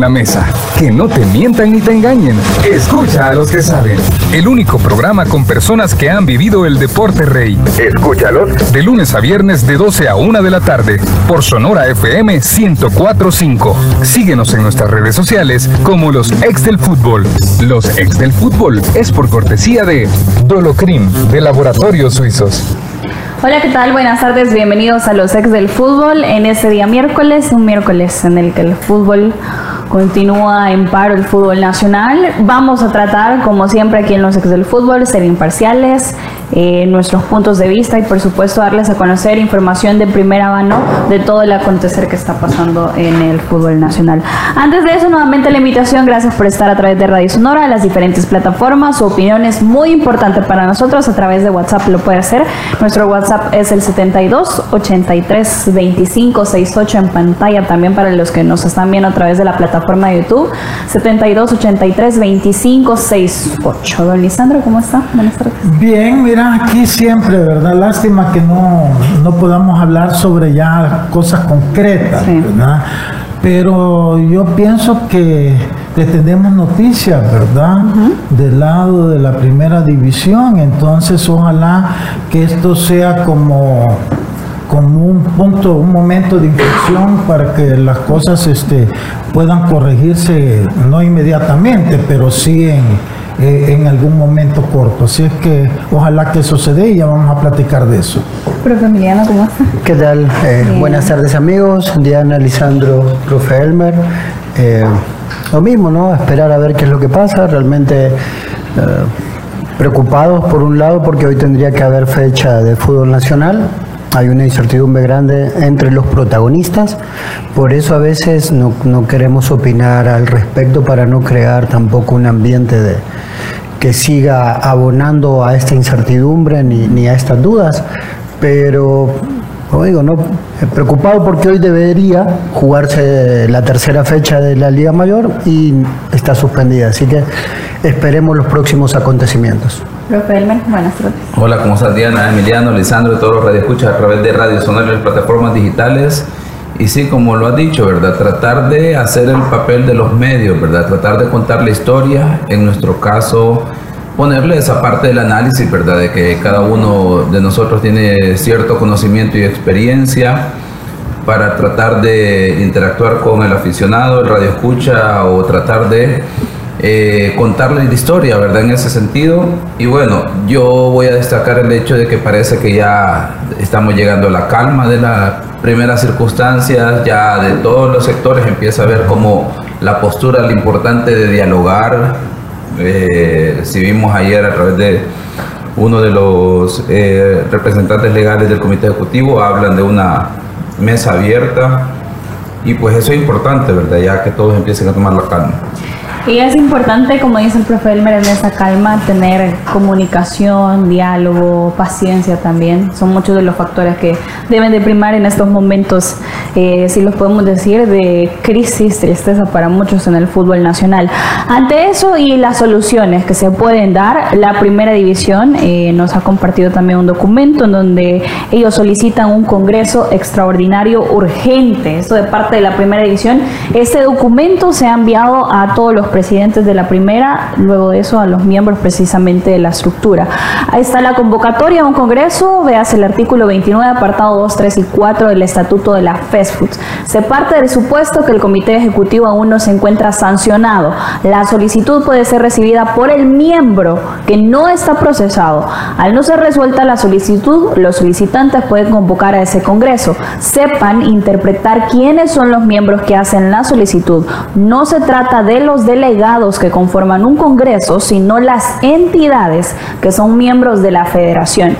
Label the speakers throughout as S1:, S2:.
S1: la mesa. Que no te mientan ni te engañen. Escucha a los que saben. El único programa con personas que han vivido el deporte rey. Escúchalos. De lunes a viernes de 12 a 1 de la tarde. Por Sonora FM 1045. Síguenos en nuestras redes sociales como los ex del fútbol. Los ex del fútbol es por cortesía de Dolocrim de Laboratorios Suizos.
S2: Hola, ¿qué tal? Buenas tardes, bienvenidos a los ex del fútbol en este día miércoles, un miércoles en el que el fútbol continúa en paro el fútbol nacional. Vamos a tratar, como siempre aquí en los ex del fútbol, ser imparciales, eh, nuestros puntos de vista y por supuesto darles a conocer información de primera mano de todo el acontecer que está pasando en el fútbol nacional. Antes de eso, nuevamente la invitación, gracias por estar a través de Radio Sonora, las diferentes plataformas, su opinión es muy importante para nosotros, a través de WhatsApp lo puede hacer. Nuestro WhatsApp es el 72 83 25 68 en pantalla también para los que nos están viendo a través de la plataforma de YouTube, 72 83 25 68. Don Lisandro, ¿cómo está?
S3: Buenas tardes. Bien, mira aquí siempre, ¿verdad? Lástima que no, no podamos hablar sobre ya cosas concretas, ¿verdad? Pero yo pienso que tenemos noticias, ¿verdad? Del lado de la primera división. Entonces, ojalá que esto sea como como un punto, un momento de inflexión para que las cosas este, puedan corregirse, no inmediatamente, pero sí en, eh, en algún momento corto. Así es que ojalá que eso se dé y ya vamos a platicar de eso.
S2: Profe Emiliano, ¿cómo está?
S4: ¿Qué tal? Eh, buenas tardes amigos, Diana, Lisandro, profe Elmer. Eh, lo mismo, ¿no? Esperar a ver qué es lo que pasa. Realmente preocupados por un lado porque hoy tendría que haber fecha de fútbol nacional hay una incertidumbre grande entre los protagonistas, por eso a veces no, queremos opinar al respecto para no crear tampoco un ambiente de, que siga abonando a esta incertidumbre ni, a estas dudas, pero como digo, no preocupado porque hoy debería jugarse la tercera fecha de la Liga Mayor y está suspendida, así que esperemos los próximos acontecimientos.
S2: Profe buenas tardes.
S5: Hola, ¿cómo estás Diana, Emiliano, Lisandro, todos los radioescuchas a través de Radio Sonar y plataformas digitales? Y sí, como lo ha dicho, ¿verdad? Tratar de hacer el papel de los medios, ¿verdad? Tratar de contar la historia, en nuestro caso, ponerle esa parte del análisis, ¿verdad? De que cada uno de nosotros tiene cierto conocimiento y experiencia para tratar de interactuar con el aficionado, el radioescucha o tratar de eh, contarle la historia, ¿verdad? En ese sentido. Y bueno, yo voy a destacar el hecho de que parece que ya estamos llegando a la calma de las primeras circunstancias, ya de todos los sectores empieza a ver como la postura, lo importante de dialogar. Eh, si vimos ayer a través de uno de los eh, representantes legales del comité ejecutivo, hablan de una mesa abierta. Y pues eso es importante, ¿verdad? Ya que todos empiecen a tomar la calma.
S2: Y es importante, como dice el profe Elmer, en esa calma tener comunicación, diálogo, paciencia también. Son muchos de los factores que deben de primar en estos momentos, eh, si los podemos decir, de crisis, tristeza para muchos en el fútbol nacional. Ante eso y las soluciones que se pueden dar, la primera división eh, nos ha compartido también un documento en donde ellos solicitan un congreso extraordinario urgente. Esto de parte de la primera división. Este documento se ha enviado a todos los presidentes de la primera, luego de eso a los miembros precisamente de la estructura. Ahí está la convocatoria a un congreso, veas el artículo 29, apartado 2, 3 y 4 del estatuto de la FESFUT. Se parte del supuesto que el comité ejecutivo aún no se encuentra sancionado. La solicitud puede ser recibida por el miembro que no está procesado. Al no ser resuelta la solicitud, los solicitantes pueden convocar a ese congreso. Sepan interpretar quiénes son los miembros que hacen la solicitud. No se trata de los delegados delegados que conforman un Congreso, sino las entidades que son miembros de la Federación.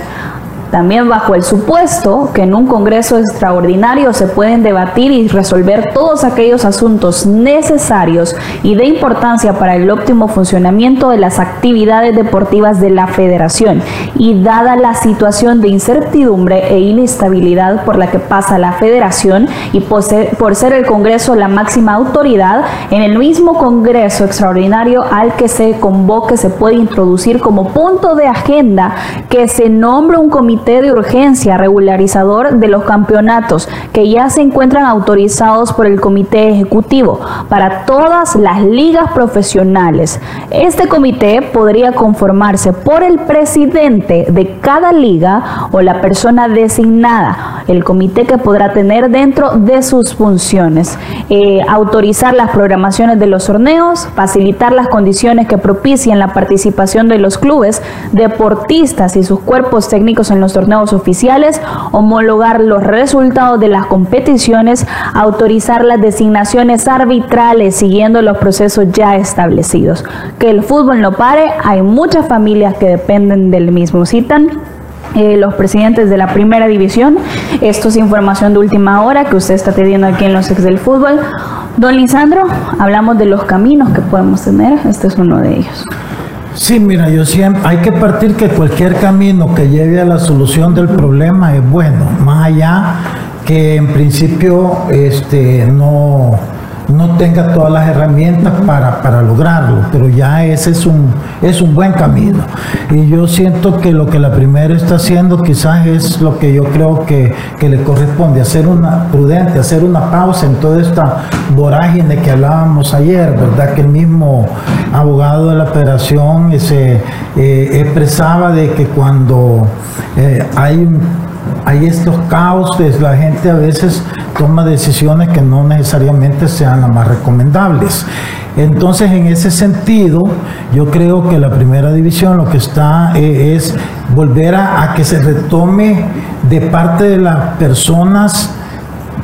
S2: También bajo el supuesto que en un Congreso extraordinario se pueden debatir y resolver todos aquellos asuntos necesarios y de importancia para el óptimo funcionamiento de las actividades deportivas de la Federación. Y dada la situación de incertidumbre e inestabilidad por la que pasa la Federación y por ser, el Congreso la máxima autoridad, en el mismo Congreso extraordinario al que se convoque se puede introducir como punto de agenda que se nombre un comité comité de urgencia regularizador de los campeonatos que ya se encuentran autorizados por el comité ejecutivo para todas las ligas profesionales. Este comité podría conformarse por el presidente de cada liga o la persona designada, el comité que podrá tener dentro de sus funciones, eh, autorizar las programaciones de los torneos, facilitar las condiciones que propicien la participación de los clubes, deportistas y sus cuerpos técnicos en los torneos oficiales, homologar los resultados de las competiciones, autorizar las designaciones arbitrales siguiendo los procesos ya establecidos. Que el fútbol no pare, hay muchas familias que dependen del mismo. Citan eh, los presidentes de la primera división. Esto es información de última hora que usted está teniendo aquí en los ex del fútbol. Don Lisandro, hablamos de los caminos que podemos tener. Este es uno de ellos.
S3: Sí, mira, yo siempre hay que partir que cualquier camino que lleve a la solución del problema es bueno, más allá que en principio este no no tenga todas las herramientas para, lograrlo, pero ya ese es un, es un buen camino. Y yo siento que lo que la primera está haciendo quizás es lo que yo creo que, le corresponde, hacer una prudente, hacer una pausa en toda esta vorágine que hablábamos ayer, ¿verdad? Que el mismo abogado de la operación se eh, expresaba de que cuando eh, hay hay estos caos, la gente a veces toma decisiones que no necesariamente sean las más recomendables. Entonces, en ese sentido, yo creo que la primera división lo que está eh, es volver a, que se retome de parte de las personas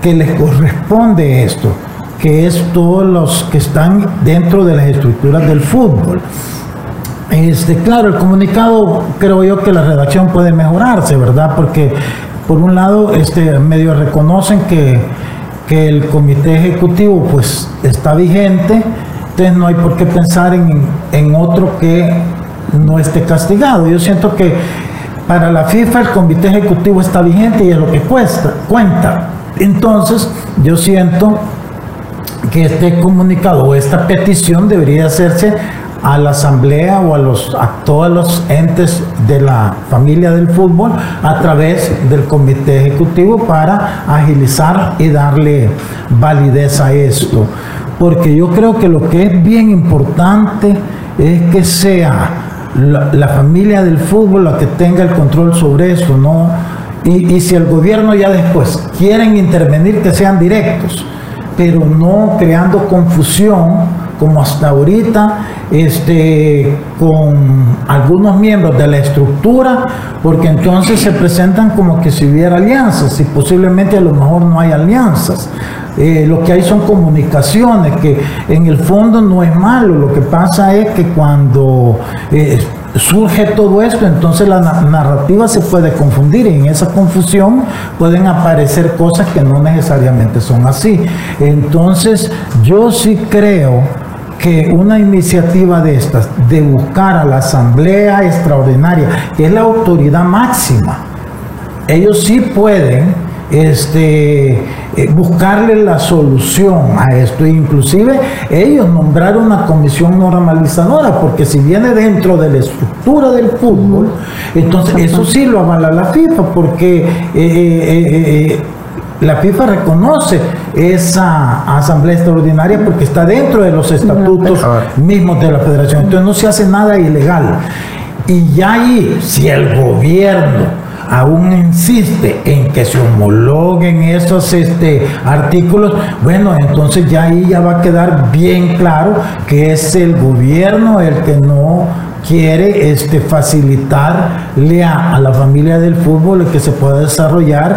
S3: que les corresponde esto, que es todos los que están dentro de las estructuras del fútbol. Este, claro, el comunicado creo yo que la redacción puede mejorarse, ¿verdad? Porque por un lado, este, medio reconocen que, que el comité ejecutivo pues está vigente, entonces no hay por qué pensar en, en otro que no esté castigado. Yo siento que para la FIFA el comité ejecutivo está vigente y es lo que cuesta, cuenta. Entonces, yo siento que este comunicado o esta petición debería hacerse a la asamblea o a, los, todos los entes de la familia del fútbol a través del comité ejecutivo para agilizar y darle validez a esto. Porque yo creo que lo que es bien importante es que sea la, familia del fútbol la que tenga el control sobre eso, ¿no? Y, y si el gobierno ya después quieren intervenir, que sean directos, pero no creando confusión como hasta ahorita, este, con algunos miembros de la estructura, porque entonces se presentan como que si hubiera alianzas, y posiblemente a lo mejor no hay alianzas. Eh, lo que hay son comunicaciones, que en el fondo no es malo, lo que pasa es que cuando eh, surge todo esto, entonces la narrativa se puede confundir y en esa confusión pueden aparecer cosas que no necesariamente son así. Entonces yo sí creo que una iniciativa de estas, de buscar a la Asamblea Extraordinaria, que es la autoridad máxima, ellos sí pueden este, eh, buscarle la solución a esto. Inclusive ellos nombraron una comisión normalizadora, porque si viene dentro de la estructura del fútbol, entonces eso sí lo avala la FIFA, porque eh, eh, la FIFA reconoce esa asamblea extraordinaria porque está dentro de los estatutos mismos de la federación. Entonces no se hace nada ilegal. Y ya ahí, si el gobierno aún insiste en que se homologuen esos este, artículos, bueno, entonces ya ahí ya va a quedar bien claro que es el gobierno el que no quiere este, facilitarle a, la familia del fútbol que se pueda desarrollar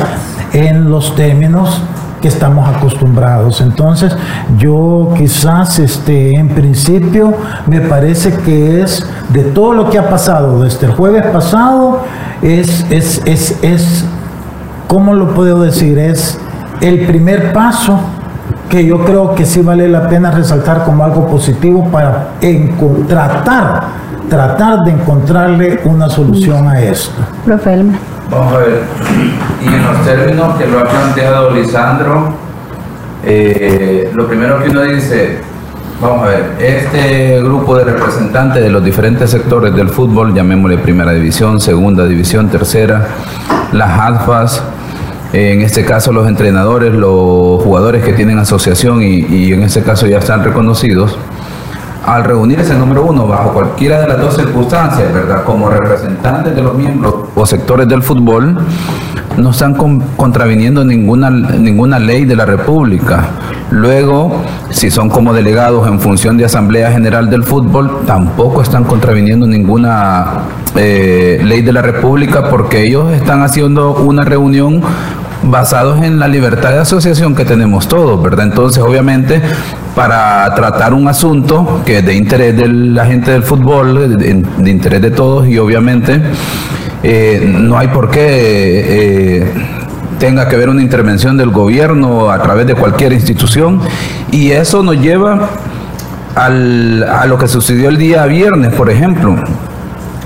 S3: en los términos que estamos acostumbrados. Entonces, yo quizás este en principio me parece que es de todo lo que ha pasado desde el jueves pasado es es es es ¿cómo lo puedo decir? Es el primer paso que yo creo que sí vale la pena resaltar como algo positivo para tratar, tratar de encontrarle una solución a esto.
S2: Profe
S5: Vamos a ver, y en los términos que lo ha planteado Lisandro, eh, lo primero que uno dice, Vamos a ver, este grupo de representantes de los diferentes sectores del fútbol, llamémosle primera división, segunda división, tercera, las ADFAS, en este caso los entrenadores, los jugadores que tienen asociación y, y en este caso ya están reconocidos, al reunirse, número uno, bajo cualquiera de las dos circunstancias, ¿verdad? Como representantes de los miembros o sectores del fútbol, no están contraviniendo ninguna, ninguna ley de la República. Luego, si son como delegados en función de Asamblea General del Fútbol, tampoco están contraviniendo ninguna eh, ley de la República porque ellos están haciendo una reunión basados en la libertad de asociación que tenemos todos, ¿verdad? Entonces, obviamente, para tratar un asunto que es de interés de la gente del fútbol, de, interés de todos y obviamente eh, no hay por qué eh, tenga que haber una intervención del gobierno a través de cualquier institución y eso nos lleva al, a lo que sucedió el día viernes, por ejemplo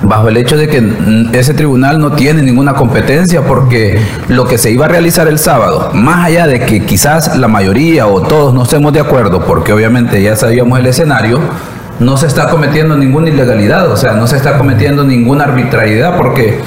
S5: bajo el hecho de que ese tribunal no tiene ninguna competencia porque lo que se iba a realizar el sábado, más allá de que quizás la mayoría o todos no estemos de acuerdo, porque obviamente ya sabíamos el escenario, no se está cometiendo ninguna ilegalidad, o sea, no se está cometiendo ninguna arbitrariedad porque...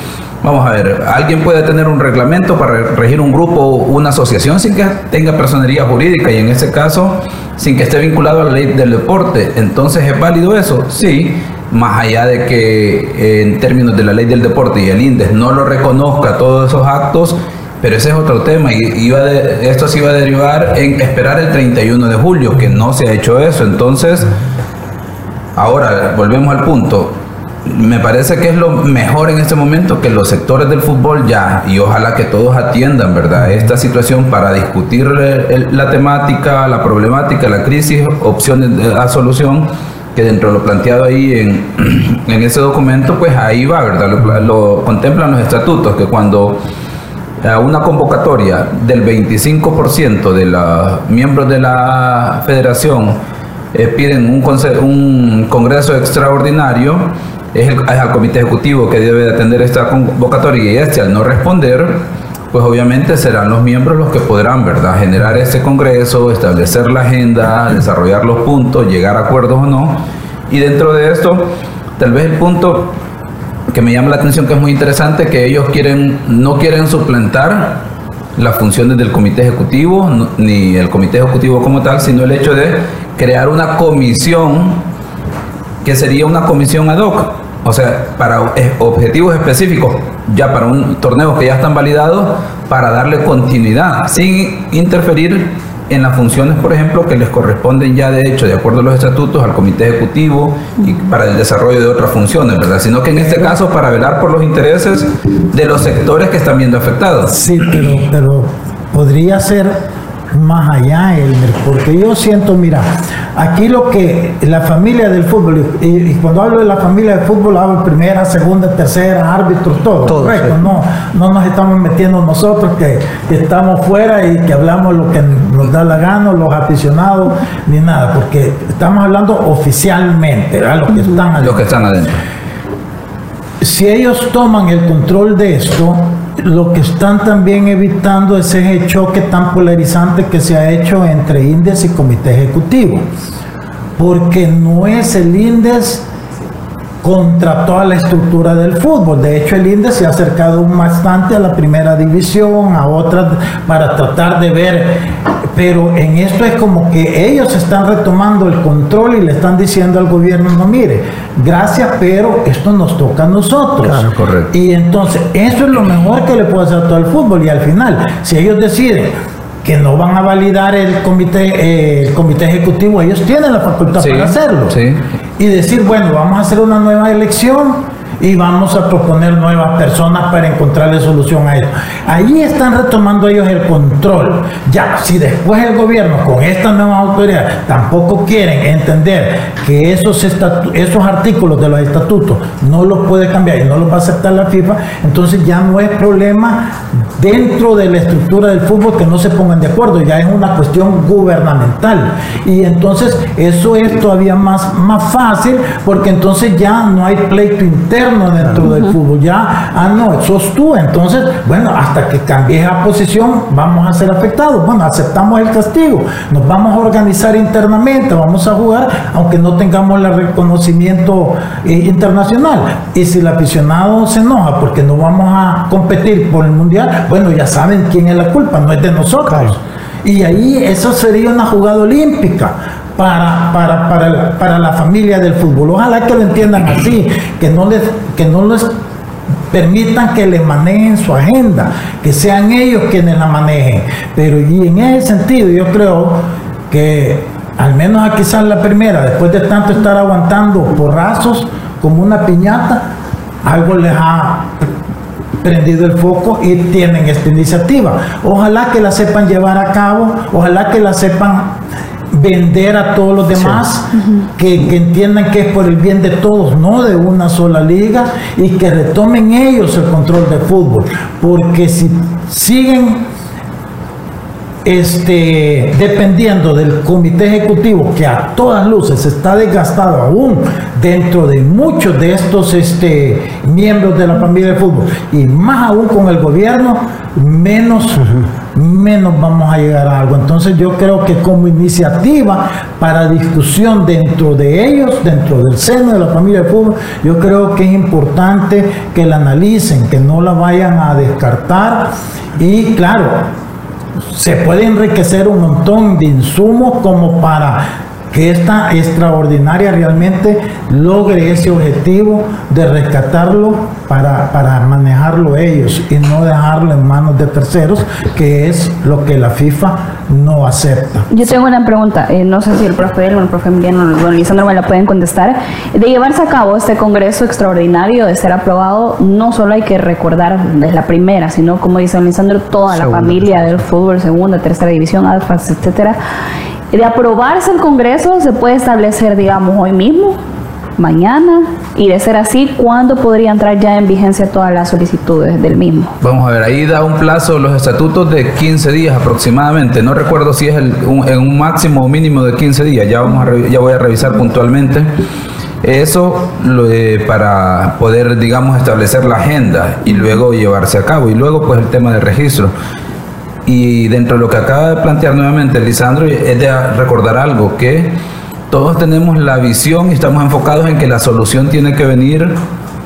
S5: Vamos a ver, alguien puede tener un reglamento para regir un grupo o una asociación sin que tenga personería jurídica y en ese caso sin que esté vinculado a la ley del deporte. Entonces, ¿es válido eso? Sí, más allá de que en términos de la ley del deporte y el INDES no lo reconozca todos esos actos, pero ese es otro tema y iba esto se iba a derivar en esperar el 31 de julio, que no se ha hecho eso. Entonces, ahora volvemos al punto. Me parece que es lo mejor en este momento que los sectores del fútbol ya, y ojalá que todos atiendan, ¿verdad? Esta situación para discutir la temática, la problemática, la crisis, opciones a solución que dentro de lo planteado ahí en, en ese documento, pues ahí va, ¿verdad? Lo, contemplan los estatutos, que cuando a una convocatoria del 25% de los miembros de la federación eh, piden un, un congreso extraordinario, es, el, comité ejecutivo que debe atender esta convocatoria y este al no responder, pues obviamente serán los miembros los que podrán, ¿verdad?, generar ese congreso, establecer la agenda, desarrollar los puntos, llegar a acuerdos o no. Y dentro de esto, tal vez el punto que me llama la atención, que es muy interesante, que ellos quieren, no quieren suplantar las funciones del comité ejecutivo, ni el comité ejecutivo como tal, sino el hecho de crear una comisión que sería una comisión ad hoc o sea, para objetivos específicos, ya para un torneo que ya están validados, para darle continuidad, sin interferir en las funciones, por ejemplo, que les corresponden ya de hecho, de acuerdo a los estatutos, al comité ejecutivo y para el desarrollo de otras funciones, ¿verdad? Sino que en este caso para velar por los intereses de los sectores que están viendo afectados.
S3: Sí, pero, pero podría ser más allá, Elmer, porque yo siento, mira, aquí lo que la familia del fútbol, y, cuando hablo de la familia del fútbol, hablo primera, segunda, tercera, árbitros, todo, correcto, no, no nos estamos metiendo nosotros que, estamos fuera y que hablamos lo que nos da la gana, los aficionados, ni nada, porque estamos hablando oficialmente, a los que están adentro.
S5: Los que están adentro.
S3: Si ellos toman el control de esto, lo que están también evitando es ese choque tan polarizante que se ha hecho entre INDES y comité ejecutivo. Porque no es el INDES contra toda la estructura del fútbol. De hecho, el INDES se ha acercado bastante a la primera división, a otras, para tratar de ver pero en esto es como que ellos están retomando el control y le están diciendo al gobierno, no mire, gracias, pero esto nos toca a nosotros.
S5: Claro, correcto.
S3: Y entonces, eso es lo mejor que le puede hacer a todo el fútbol. Y al final, si ellos deciden que no van a validar el comité, eh, el comité ejecutivo, ellos tienen la facultad para hacerlo. Y decir, bueno, vamos a hacer una nueva elección y vamos a proponer nuevas personas para encontrarle solución a eso. Ahí están retomando ellos el control. Ya, si después el gobierno con esta nueva autoridad tampoco quieren entender que esos, esos artículos de los estatutos no los puede cambiar y no los va a aceptar la FIFA, entonces ya no es problema dentro de la estructura del fútbol que no se pongan de acuerdo, ya es una cuestión gubernamental. Y entonces eso es todavía más, más fácil porque entonces ya no hay pleito interno dentro del fútbol, ya, ah, no, sos tú, entonces, bueno, hasta que cambies la posición vamos a ser afectados, bueno, aceptamos el castigo, nos vamos a organizar internamente, vamos a jugar, aunque no tengamos el reconocimiento eh, internacional, y si el aficionado se enoja porque no vamos a competir por el mundial, bueno, ya saben quién es la culpa, no es de nosotros. Y ahí eso sería una jugada olímpica para, para, para, para, la familia del fútbol. Ojalá que lo entiendan así, que no les, que no les permitan que les manejen su agenda, que sean ellos quienes la manejen. Pero y en ese sentido yo creo que al menos a quizás la primera, después de tanto estar aguantando porrazos como una piñata, algo les ha prendido el foco y tienen esta iniciativa. Ojalá que la sepan llevar a cabo, ojalá que la sepan vender a todos los demás, que, entiendan que es por el bien de todos, no de una sola liga, y que retomen ellos el control del fútbol. Porque si siguen este, dependiendo del comité ejecutivo, que a todas luces está desgastado aún dentro de muchos de estos este, miembros de la familia de fútbol, y más aún con el gobierno, menos, menos vamos a llegar a algo. Entonces yo creo que como iniciativa para discusión dentro de ellos, dentro del seno de la familia de fútbol, yo creo que es importante que la analicen, que no la vayan a descartar. Y claro, se puede enriquecer un montón de insumos como para que esta extraordinaria realmente logre ese objetivo de rescatarlo para, para, manejarlo ellos y no dejarlo en manos de terceros, que es lo que la FIFA no acepta.
S2: Yo tengo una pregunta, eh, no sé si el profe o el profe Emiliano o don Lisandro me la pueden contestar. De llevarse a cabo este congreso extraordinario, de ser aprobado, no solo hay que recordar de la primera, sino como dice don Lisandro, toda la familia del fútbol, segunda, tercera división, alfas, etcétera de aprobarse el Congreso se puede establecer, digamos, hoy mismo, mañana, y de ser así, ¿cuándo podría entrar ya en vigencia todas las solicitudes del mismo?
S5: Vamos a ver, ahí da un plazo los estatutos de 15 días aproximadamente. No recuerdo si es en un máximo o mínimo de 15 días, ya, vamos a, ya voy a revisar puntualmente. Eso para poder, digamos, establecer la agenda y luego llevarse a cabo. Y luego, pues, el tema del registro. Y dentro de lo que acaba de plantear nuevamente Lisandro, es de recordar algo, que todos tenemos la visión y estamos enfocados en que la solución tiene que venir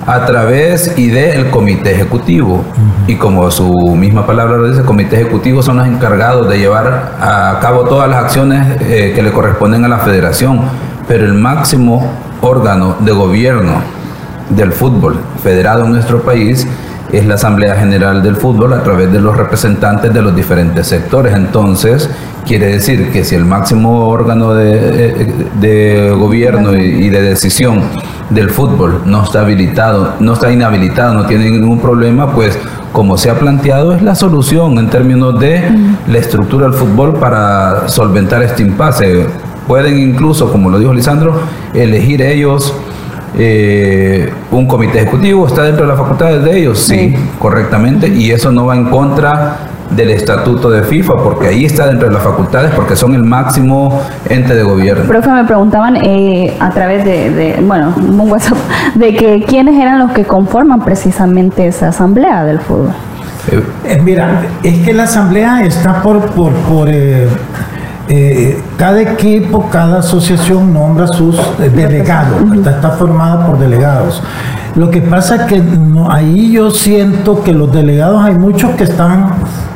S5: a través y del comité ejecutivo. Y como su misma palabra lo dice, el comité ejecutivo son los encargados de llevar a cabo todas las acciones eh, que le corresponden a la federación. Pero el máximo órgano de gobierno del fútbol federado en nuestro país es la Asamblea General del Fútbol a través de los representantes de los diferentes sectores. Entonces, quiere decir que si el máximo órgano de, gobierno y, de decisión del fútbol no está habilitado, no está inhabilitado, no tiene ningún problema, pues como se ha planteado es la solución en términos de la estructura del fútbol para solventar este impasse. Pueden incluso, como lo dijo Lisandro, elegir ellos eh, un comité ejecutivo, está dentro de las facultades de ellos, sí, correctamente, y eso no va en contra del estatuto de FIFA, porque ahí está dentro de las facultades, porque son el máximo ente de gobierno.
S2: Profe, me preguntaban eh, a través de, bueno, un WhatsApp, de que quiénes eran los que conforman precisamente esa asamblea del fútbol.
S3: Eh, mira, es que la asamblea está por, por, por eh, cada equipo, cada asociación nombra sus eh, delegados, está formada por delegados. Lo que pasa es que ahí yo siento que los delegados hay muchos que están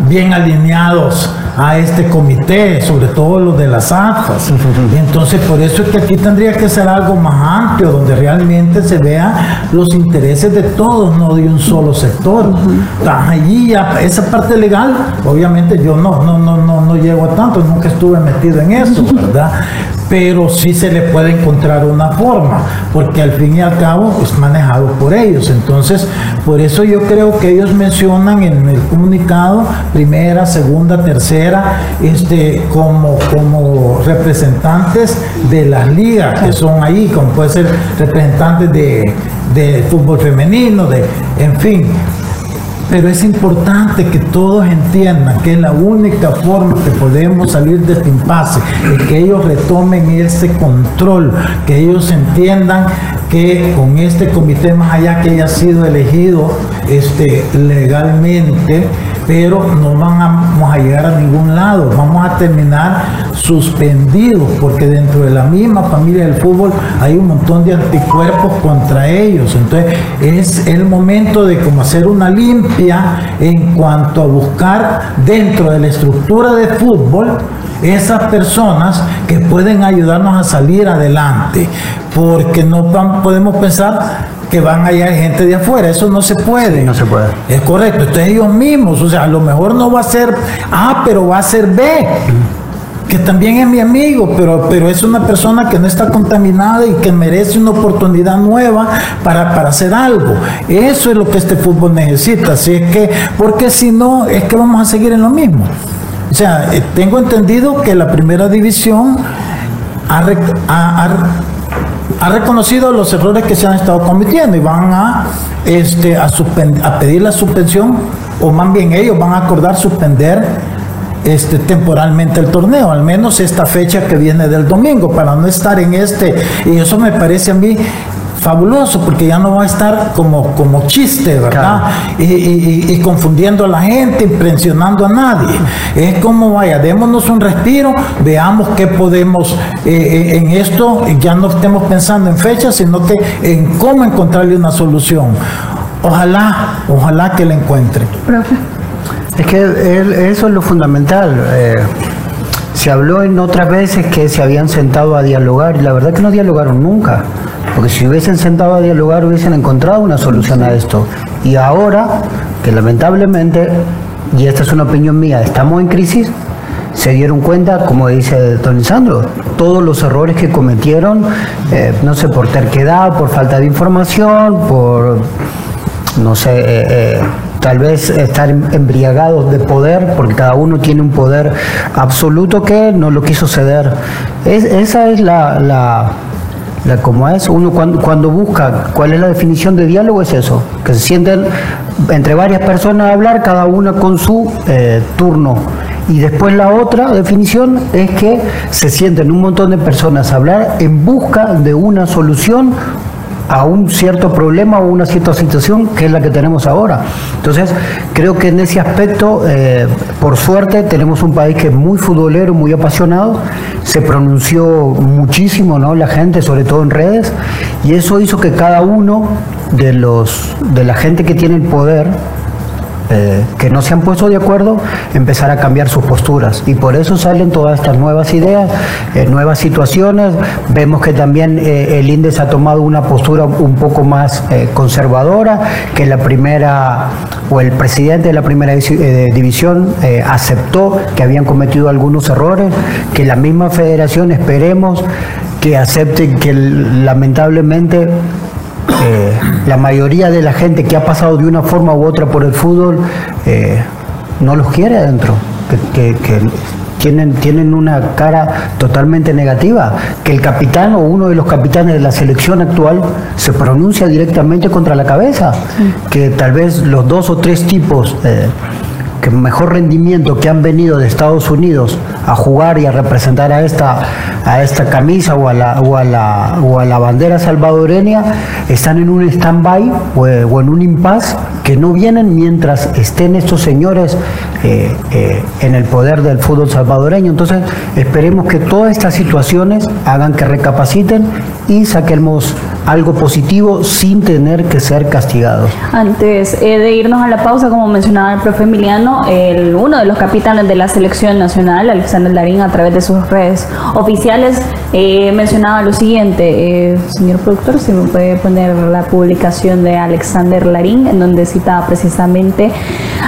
S3: bien alineados a este comité, sobre todo los de las AFAS. Entonces, por eso es que aquí tendría que ser algo más amplio, donde realmente se vean los intereses de todos, no de un solo sector. Allí ya, esa parte legal, obviamente yo no, no, no, no, no llego a tanto, nunca estuve metido en eso, ¿verdad? Pero sí se le puede encontrar una forma, porque al fin y al cabo es manejado por ellos. Entonces, por eso yo creo que ellos mencionan en el comunicado primera, segunda, tercera, este, como, como representantes de las ligas que son ahí, como puede ser representantes de, de fútbol femenino, de, en fin. Pero es importante que todos entiendan que la única forma que podemos salir de este impasse, es que ellos retomen ese control, que ellos entiendan que con este comité, más allá que haya sido elegido este, legalmente, pero no vamos a llegar a ningún lado, vamos a terminar suspendidos, porque dentro de la misma familia del fútbol hay un montón de anticuerpos contra ellos. Entonces es el momento de como hacer una limpia en cuanto a buscar dentro de la estructura de fútbol esas personas que pueden ayudarnos a salir adelante, porque no podemos pensar que van allá gente de afuera. Eso no se puede.
S4: no se puede.
S3: Es correcto. Entonces ellos mismos, o sea, a lo mejor no va a ser A, pero va a ser B. Que también es mi amigo, pero, pero es una persona que no está contaminada y que merece una oportunidad nueva para, para hacer algo. Eso es lo que este fútbol necesita. Así es que, porque si no, es que vamos a seguir en lo mismo. O sea, eh, tengo entendido que la primera división ha, ha, ha reconocido los errores que se han estado cometiendo y van a, este, a, a pedir la suspensión, o más bien ellos van a acordar suspender este, temporalmente el torneo, al menos esta fecha que viene del domingo, para no estar en este, y eso me parece a mí fabuloso porque ya no va a estar como, como chiste, ¿verdad? Y, confundiendo a la gente, impresionando a nadie. Es como, vaya, démonos un respiro, veamos qué podemos eh, eh, en esto, ya no estemos pensando en fechas, sino que en cómo encontrarle una solución. Ojalá, ojalá que la encuentre.
S4: Es que eso es lo fundamental. Eh, se habló en otras veces que se habían sentado a dialogar y la verdad que no dialogaron nunca. Porque si hubiesen sentado a dialogar hubiesen encontrado una solución a esto. Y ahora, que lamentablemente, y esta es una opinión mía, estamos en crisis, se dieron cuenta, como dice Tony Sandro, todos los errores que cometieron, eh, no sé, por terquedad, por falta de información, por, no sé, eh, eh, tal vez estar em, embriagados de poder, porque cada uno tiene un poder absoluto que no lo quiso ceder. esa es la la, como es, uno cuando, cuando, busca cuál es la definición de diálogo es eso, que se sienten entre varias personas a hablar, cada una con su eh, turno. Y después la otra definición es que se sienten un montón de personas a hablar en busca de una solución a un cierto problema o una cierta situación que es la que tenemos ahora. Entonces, creo que en ese aspecto, eh, por suerte, tenemos un país que es muy futbolero, muy apasionado, se pronunció muchísimo, ¿no? La gente, sobre todo en redes, y eso hizo que cada uno de los de la gente que tiene el poder eh, que no se han puesto de acuerdo, empezar a cambiar sus posturas. Y por eso salen todas estas nuevas ideas, eh, nuevas situaciones. Vemos que también eh, el INDES ha tomado una postura un poco más conservadora, que la primera, o el presidente de la primera división aceptó que habían cometido algunos errores, que la misma federación esperemos que acepte que lamentablemente eh, la mayoría de la gente que ha pasado de una forma u otra por el fútbol eh, no los quiere adentro, que, tienen, tienen una cara totalmente negativa, que el capitán o uno de los capitanes de la selección actual se pronuncia directamente contra la cabeza, que tal vez los dos o tres tipos... Eh, que mejor rendimiento que han venido de Estados Unidos a jugar y a representar a esta, a esta camisa o a, la, o, a la, o a la bandera salvadoreña están en un stand-by o, en un impasse que no vienen mientras estén estos señores eh, eh, en el poder del fútbol salvadoreño. Entonces esperemos que todas estas situaciones hagan que recapaciten y saquemos algo positivo sin tener que ser castigados.
S2: Antes eh, de irnos a la pausa, como mencionaba el profe Emiliano, el, uno de los capitanes de la selección nacional, Alexander Larín, a través de sus redes oficiales, eh, mencionaba lo siguiente, eh, señor productor, si me puede poner la publicación de Alexander Larín, en donde citaba precisamente,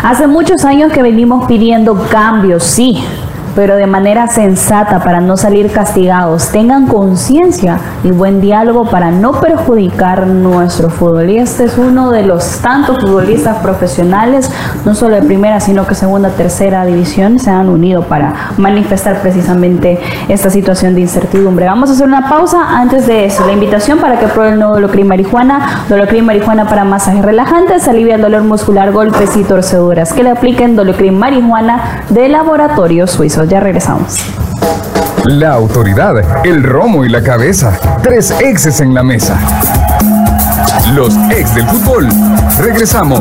S2: hace muchos años que venimos pidiendo cambios, sí, pero de manera sensata para no salir castigados. Tengan conciencia y buen diálogo para no perjudicar nuestro fútbol. Y este es uno de los tantos futbolistas profesionales, no solo de primera, sino que segunda, tercera división, se han unido para manifestar precisamente esta situación de incertidumbre. Vamos a hacer una pausa antes de eso. La invitación para que prueben el nuevo Dolocrin Marijuana, Dolocrin Marijuana para masajes relajantes, alivia el dolor muscular, golpes y torceduras. Que le apliquen Dolocrin Marijuana de laboratorio suizo. Ya regresamos.
S1: La autoridad, el romo y la cabeza. Tres exes en la mesa. Los ex del fútbol. Regresamos.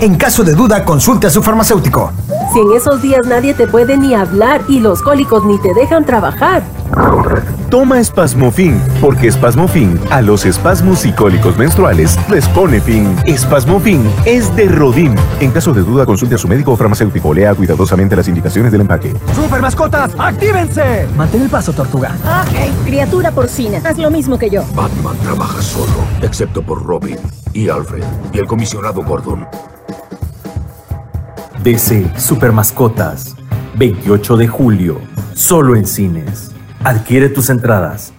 S6: En caso de duda, consulte a su farmacéutico.
S7: Si en esos días nadie te puede ni hablar y los cólicos ni te dejan trabajar.
S8: Toma Espasmofin, porque Espasmofin a los espasmos y cólicos menstruales les pone fin. Espasmofin es de Rodim. En caso de duda, consulte a su médico o farmacéutico. Lea cuidadosamente las indicaciones del empaque.
S9: ¡Super mascotas, actívense!
S6: Mantén el paso, tortuga.
S7: Ok, criatura porcina, haz lo mismo que yo.
S10: Batman trabaja solo, excepto por Robin y Alfred y el comisionado Gordon.
S11: DC Super Mascotas, 28 de julio, solo en cines. Adquiere tus entradas.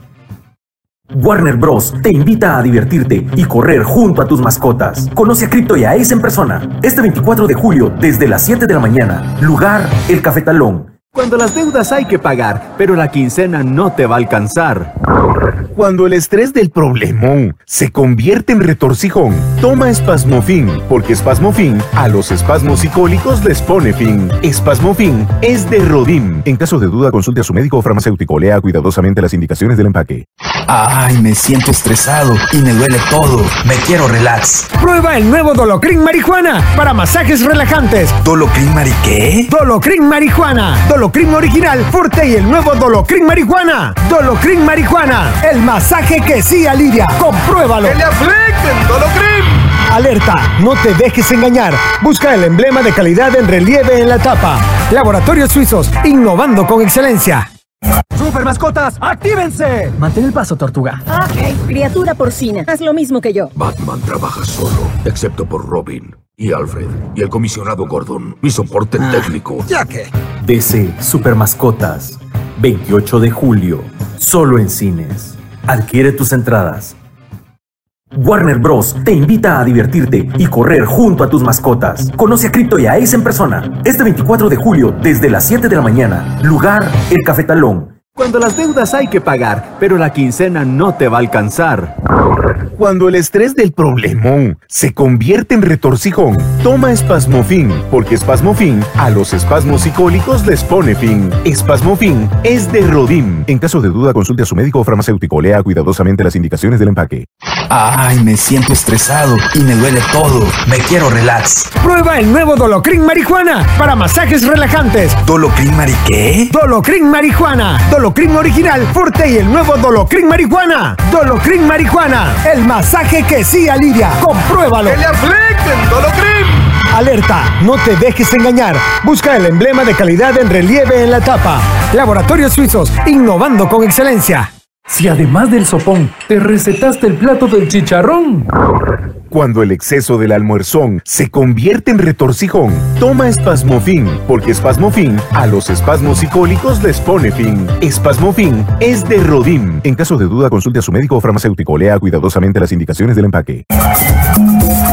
S11: Warner Bros. te invita a divertirte y correr junto a tus mascotas. Conoce a Crypto y a Ace en persona. Este 24 de julio, desde las 7 de la mañana. Lugar, el Cafetalón.
S12: Cuando las deudas hay que pagar, pero la quincena no te va a alcanzar.
S8: Cuando el estrés del problemón se convierte en retorcijón, toma Espasmofin, porque Espasmofin a los espasmos psicólicos les pone fin. Espasmofin es de Rodim. En caso de duda, consulte a su médico o farmacéutico. Lea cuidadosamente las indicaciones del empaque.
S6: Ay, me siento estresado y me duele todo. Me quiero relax.
S9: Prueba el nuevo Dolocrin Marijuana para masajes relajantes.
S6: ¿Dolocrin Mari qué?
S9: Dolocrin Marijuana. Dolocrin original, fuerte y el nuevo Dolocrin Marijuana. Dolocrin Marijuana. El masaje que sí alivia. Compruébalo.
S10: ¡Que le apliquen Dolocrin!
S9: Alerta, no te dejes engañar. Busca el emblema de calidad en relieve en la tapa. Laboratorios Suizos, innovando con excelencia. ¡Super mascotas, actívense!
S6: Mantén el paso, tortuga.
S7: Ok, criatura porcina, haz lo mismo que yo.
S10: Batman trabaja solo, excepto por Robin y Alfred y el comisionado Gordon, mi soporte técnico.
S6: ¿Ya qué?
S11: DC Super Mascotas, 28 de julio, solo en cines. Adquiere tus entradas. Warner Bros. te invita a divertirte y correr junto a tus mascotas. Conoce a Crypto y a Ace en persona. Este 24 de julio, desde las 7 de la mañana. Lugar, el Cafetalón.
S12: Cuando las deudas hay que pagar, pero la quincena no te va a alcanzar.
S8: Cuando el estrés del problemón se convierte en retorcijón, toma Espasmofin, porque Espasmofin a los espasmos psicólicos les pone fin. Espasmofin es de Rodim. En caso de duda, consulte a su médico o farmacéutico. Lea cuidadosamente las indicaciones del empaque.
S6: Ay, me siento estresado y me duele todo. Me quiero relax.
S9: Prueba el nuevo Dolocrin Marijuana para masajes relajantes.
S6: ¿Dolocrin Mari qué?
S9: Dolocrin Marijuana. Dolocrin original, fuerte y el nuevo Dolocrin Marijuana. Dolocrin Marijuana. El masaje que sí alivia. Compruébalo.
S10: ¡Que le apliquen Dolocrin!
S9: Alerta, no te dejes engañar. Busca el emblema de calidad en relieve en la tapa. Laboratorios Suizos, innovando con excelencia.
S1: Si además del sopón te recetaste el plato del chicharrón.
S8: Cuando el exceso del almuerzón se convierte en retorcijón, toma Espasmofin, porque Espasmofin a los espasmos psicólicos les pone fin. Espasmofin es de Rodim. En caso de duda, consulte a su médico o farmacéutico. Lea cuidadosamente las indicaciones del empaque.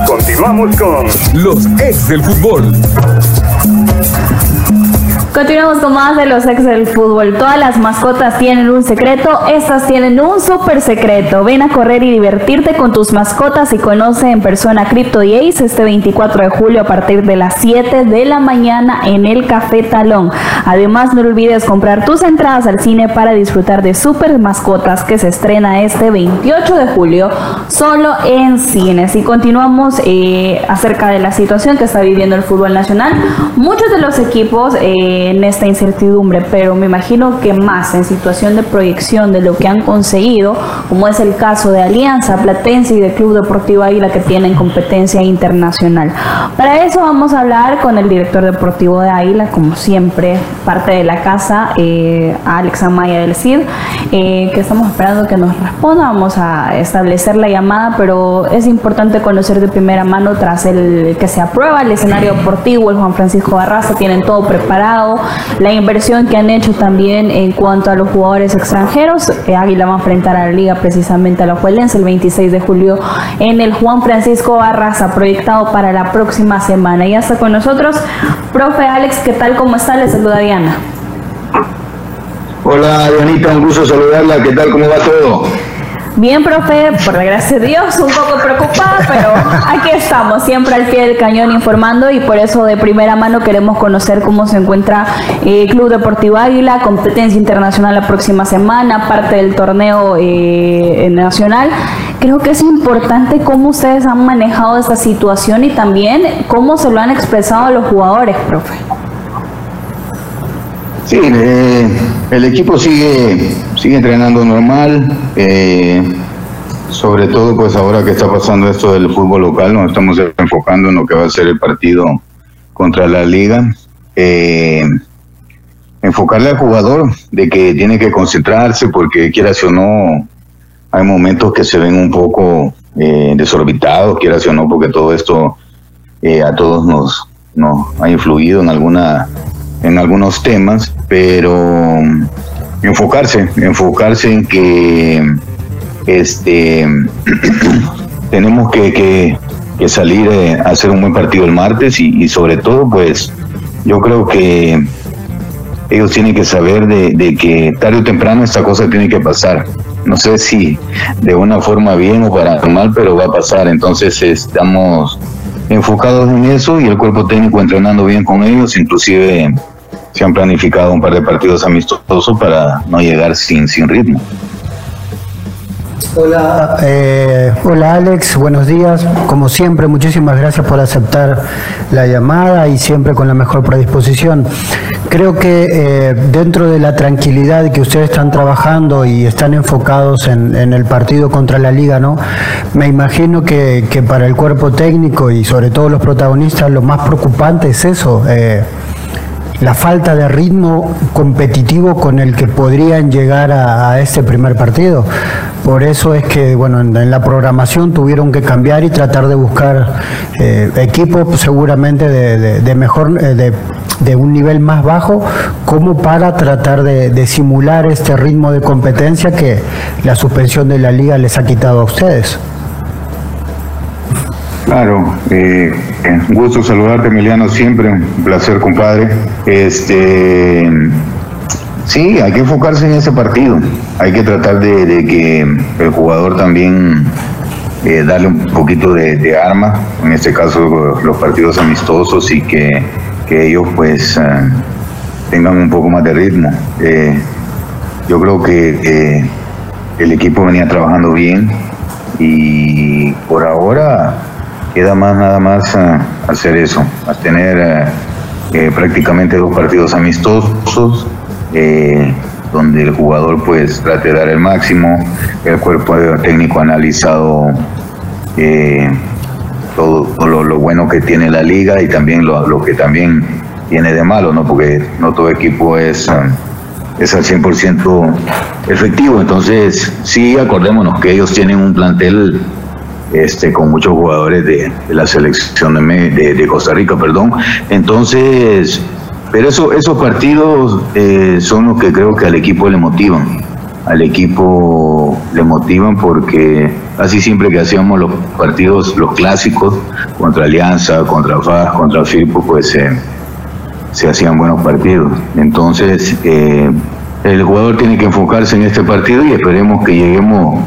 S1: Continuamos con los ex del fútbol.
S2: Continuamos con más de los ex del fútbol. Todas las mascotas tienen un secreto, estas tienen un súper secreto. Ven a correr y divertirte con tus mascotas y conoce en persona Crypto y este 24 de julio a partir de las 7 de la mañana en el Café Talón. Además, no olvides comprar tus entradas al cine para disfrutar de super mascotas que se estrena este 28 de julio solo en cines. Y continuamos eh, acerca de la situación que está viviendo el fútbol nacional. Muchos de los equipos... Eh, en esta incertidumbre, pero me imagino que más en situación de proyección de lo que han conseguido, como es el caso de Alianza Platense y de Club Deportivo Águila que tienen competencia internacional. Para eso vamos a hablar con el director deportivo de Águila, como siempre, parte de la casa, eh, Alex Amaya del CID, eh, que estamos esperando que nos responda. Vamos a establecer la llamada, pero es importante conocer de primera mano tras el que se aprueba el escenario deportivo, el Juan Francisco Barraza, tienen todo preparado, la inversión que han hecho también en cuanto a los jugadores extranjeros. Eh, Águila va a enfrentar a la liga precisamente a la Juelense el 26 de julio en el Juan Francisco Barraza, proyectado para la próxima semana. Y hasta con nosotros, profe Alex, ¿qué tal? ¿Cómo está? Le saluda Diana.
S13: Hola, Dianita, un gusto saludarla. ¿Qué tal? ¿Cómo va todo?
S2: Bien, profe, por la gracia de Dios, un poco preocupada, pero aquí estamos, siempre al pie del cañón informando y por eso de primera mano queremos conocer cómo se encuentra eh, Club Deportivo Águila, competencia internacional la próxima semana, parte del torneo eh, nacional. Creo que es importante cómo ustedes han manejado esta situación y también cómo se lo han expresado a los jugadores, profe.
S13: Sí, eh, el equipo sigue, sigue entrenando normal. Eh, sobre todo, pues ahora que está pasando esto del fútbol local, nos estamos enfocando en lo que va a ser el partido contra la liga. Eh, enfocarle al jugador de que tiene que concentrarse porque quieras o no, hay momentos que se ven un poco desorbitados, quieras o no, porque todo esto a todos nos, nos ha influido en alguna en algunos temas, pero enfocarse, enfocarse en que este tenemos que, salir a hacer un buen partido el martes y, sobre todo pues yo creo que ellos tienen que saber de, que tarde o temprano esta cosa tiene que pasar. No sé si de una forma bien o para mal, pero va a pasar. Entonces estamos enfocados en eso y el cuerpo técnico entrenando bien con ellos, inclusive se han planificado un par de partidos amistosos para no llegar sin, sin ritmo.
S4: Hola, eh, hola Alex, buenos días. Como siempre, muchísimas gracias por aceptar la llamada y siempre con la mejor predisposición. Creo que eh, dentro de la tranquilidad que ustedes están trabajando y están enfocados en, el partido contra la liga, ¿no? Me imagino que, para el cuerpo técnico y sobre todo los protagonistas lo más preocupante es eso. Eh, la falta de ritmo competitivo con el que podrían llegar a, este primer partido. Por eso es que, bueno, en, la programación tuvieron que cambiar y tratar de buscar eh, equipos seguramente de, mejor, eh, de, un nivel más bajo, como para tratar de, simular este ritmo de competencia que la suspensión de la liga les ha quitado a ustedes.
S13: Claro, eh, un gusto saludarte, Emiliano, siempre un placer, compadre. Este, sí, hay que enfocarse en ese partido. Hay que tratar de, que el jugador también eh, darle un poquito de, arma, en este caso los partidos amistosos y que, ellos pues eh, tengan un poco más de ritmo. yo creo que el equipo venía trabajando bien y por ahora queda más nada más eh, hacer eso, a tener eh, eh, prácticamente dos partidos amistosos, donde el jugador pues trate de dar el máximo, el cuerpo técnico ha analizado todo, lo, bueno que tiene la liga y también lo, que también tiene de malo, ¿no? Porque no todo equipo es es al 100% efectivo. Entonces, sí, acordémonos que ellos tienen un plantel este, con muchos jugadores de, la selección de, de, Costa Rica, perdón. Entonces, pero eso, esos partidos eh, son los que creo que al equipo le motivan. Al equipo le motivan porque así siempre que hacíamos los partidos, los clásicos, contra Alianza, contra FAS, contra FIPO, pues eh, se hacían buenos partidos. Entonces, eh, el jugador tiene que enfocarse en este partido y esperemos que lleguemos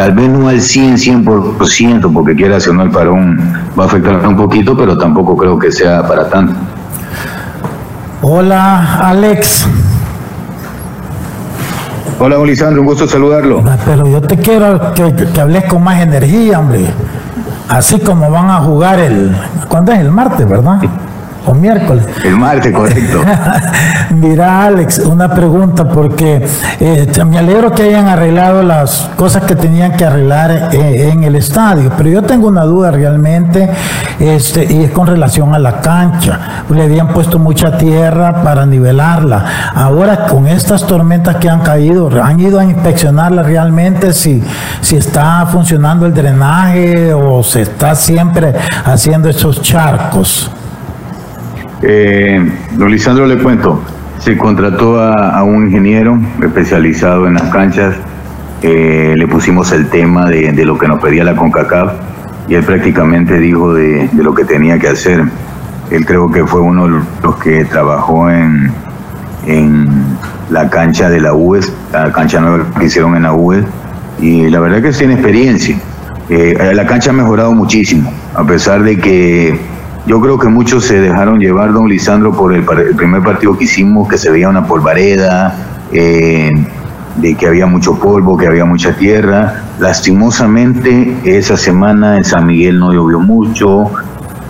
S13: tal vez no al 100, 100%, porque quiera hacer no el parón va a afectar un poquito, pero tampoco creo que sea para tanto.
S3: Hola, Alex.
S13: Hola, Lisandro, un gusto saludarlo.
S3: Ah, pero yo te quiero que, que, hables con más energía, hombre. Así como van a jugar el... ¿Cuándo es el martes, verdad? o miércoles.
S13: El martes, correcto.
S3: Mira, Alex, una pregunta, porque eh, me alegro que hayan arreglado las cosas que tenían que arreglar eh, en el estadio, pero yo tengo una duda realmente, este, y es con relación a la cancha. Le habían puesto mucha tierra para nivelarla. Ahora, con estas tormentas que han caído, han ido a inspeccionarla realmente si, si está funcionando el drenaje o se está siempre haciendo esos charcos.
S13: Eh, don Lisandro le cuento, se contrató a, un ingeniero especializado en las canchas, eh, le pusimos el tema de, lo que nos pedía la CONCACAF y él prácticamente dijo de, lo que tenía que hacer. Él creo que fue uno de los que trabajó en, la cancha de la UES, la cancha nueva que hicieron en la UES, y la verdad que tiene experiencia. Eh, la cancha ha mejorado muchísimo, a pesar de que yo creo que muchos se dejaron llevar, don Lisandro, por el, primer partido que hicimos, que se veía una polvareda, eh, de que había mucho polvo, que había mucha tierra. Lastimosamente, esa semana en San Miguel no llovió mucho.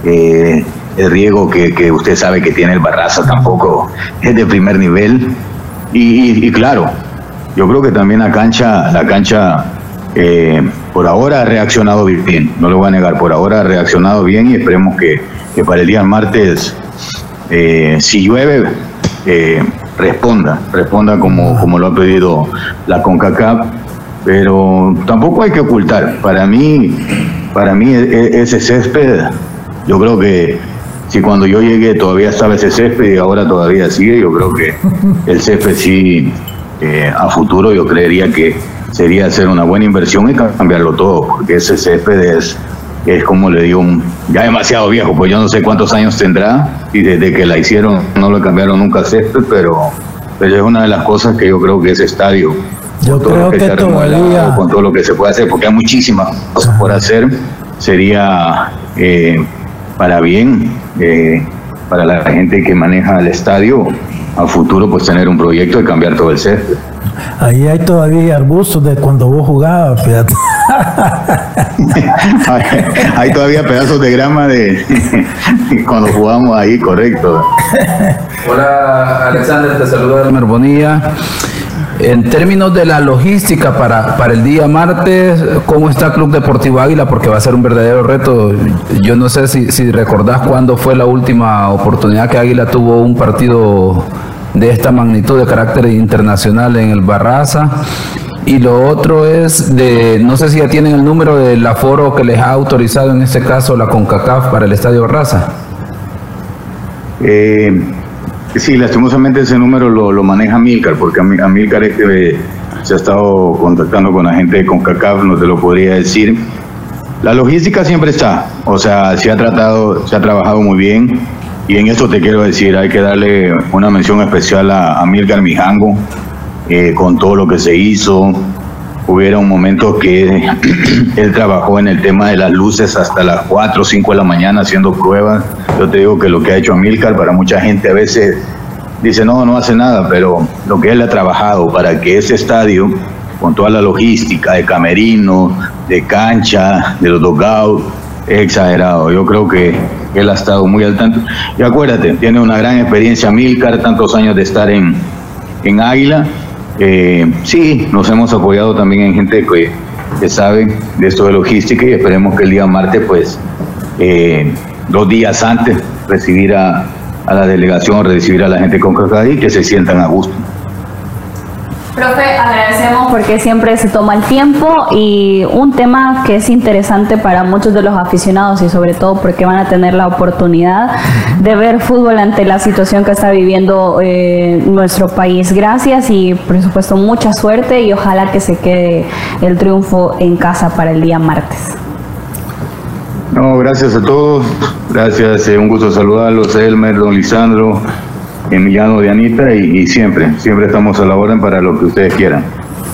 S13: Eh, el riego que, usted sabe que tiene el Barraza tampoco es de primer nivel. Y, claro, yo creo que también la cancha, la cancha eh, por ahora ha reaccionado bien, no lo voy a negar, por ahora ha reaccionado bien y esperemos que, que para el día martes, eh, si llueve, eh, responda, responda como, como lo ha pedido la CONCACAF, pero tampoco hay que ocultar. Para mí, para mí e, e, ese césped, yo creo que si cuando yo llegué todavía estaba ese césped y ahora todavía sigue, yo creo que el césped sí, eh, a futuro yo creería que sería hacer una buena inversión y cambiarlo todo, porque ese césped es es como le digo, ya demasiado viejo, pues yo no sé cuántos años tendrá y desde que la hicieron no lo cambiaron nunca a césped, pero, pero es una de las cosas que yo creo que ese estadio,
S3: yo con todo creo lo que, que todavía...
S13: con todo lo que se puede hacer, porque hay muchísimas cosas por hacer, sería eh, para bien, eh, para la gente que maneja el estadio, a futuro pues tener un proyecto de cambiar todo el césped.
S3: Ahí hay todavía arbustos de cuando vos jugabas, fíjate.
S13: hay, todavía pedazos de grama de cuando jugamos ahí, correcto.
S5: Hola Alexander, te saluda Elmer Bonilla. En términos de la logística para, para el día martes, ¿cómo está Club Deportivo Águila? Porque va a ser un verdadero reto. Yo no sé si, si recordás cuándo fue la última oportunidad que Águila tuvo un partido de esta magnitud de carácter internacional en el Barraza. Y lo otro es de, no sé si ya tienen el número del aforo que les ha autorizado en este caso la CONCACAF para el Estadio Barraza.
S13: Eh, sí, lastimosamente ese número lo, maneja Milcar, porque Milcar que se ha estado contactando con la gente de CONCACAF, no te lo podría decir. La logística siempre está, o sea, se ha tratado, se ha trabajado muy bien. Y en esto te quiero decir, hay que darle una mención especial a, a Milcar Mijango, eh, con todo lo que se hizo. Hubiera un momento que él trabajó en el tema de las luces hasta las 4 o 5 de la mañana haciendo pruebas. Yo te digo que lo que ha hecho Amilcar para mucha gente a veces dice no, no hace nada, pero lo que él ha trabajado para que ese estadio, con toda la logística de camerino, de cancha, de los dogouts, es exagerado. Yo creo que él ha estado muy al tanto. Y acuérdate, tiene una gran experiencia Milcar, tantos años de estar en, en Águila. Eh, sí, nos hemos apoyado también en gente que, que, sabe de esto de logística y esperemos que el día martes, pues, eh, dos días antes, recibir a, a la delegación, recibir a la gente con y que se sientan a gusto.
S2: Profe, agradecemos porque siempre se toma el tiempo y un tema que es interesante para muchos de los aficionados y sobre todo porque van a tener la oportunidad de ver fútbol ante la situación que está viviendo eh, nuestro país. Gracias y por supuesto mucha suerte y ojalá que se quede el triunfo en casa para el día martes.
S13: No, gracias a todos. Gracias, eh, un gusto saludarlos, Elmer, don Lisandro. Emiliano de Anita y, siempre, siempre estamos a la orden para lo que ustedes quieran.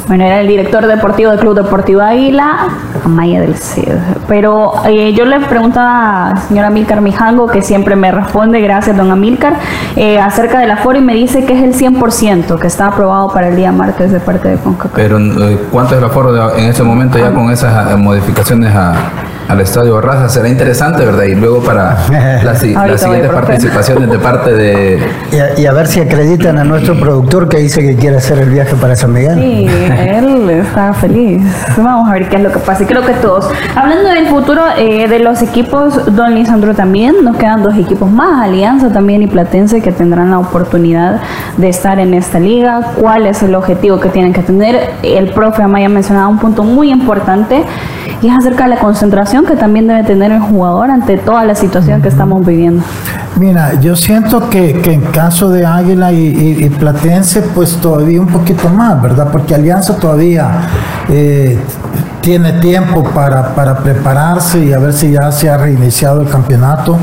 S2: Bueno, era el director deportivo del Club Deportivo Águila, Amaya del Cid. Pero eh, yo le preguntaba a señora Amílcar Mijango, que siempre me responde, gracias don Amílcar, eh, acerca del aforo y me dice que es el 100%, que está aprobado para el día martes de parte de CONCACAF.
S5: Pero, eh, ¿cuánto es el aforo en este momento ya con esas modificaciones a, al Estadio Raza. Será interesante, ¿verdad? Y luego para las, siguientes participaciones de parte de...
S4: Y a, ver si acreditan a nuestro productor que dice que quiere hacer el viaje para San Miguel.
S2: Sí, él está feliz. Vamos a ver qué es lo que pasa. Y creo que todos. Hablando del futuro eh, de los equipos, don Lisandro también, nos quedan dos equipos más, Alianza también y Platense, que tendrán la oportunidad de estar en esta liga. ¿Cuál es el objetivo que tienen que tener? El profe Amaya ha mencionado un punto muy importante y es acerca de la concentración que también debe tener el jugador ante toda la situación que estamos viviendo.
S3: Mira, yo siento que, que en caso de Águila y, Platense, pues todavía un poquito más, ¿verdad? Porque Alianza todavía eh, tiene tiempo para, para, prepararse y a ver si ya se ha reiniciado el campeonato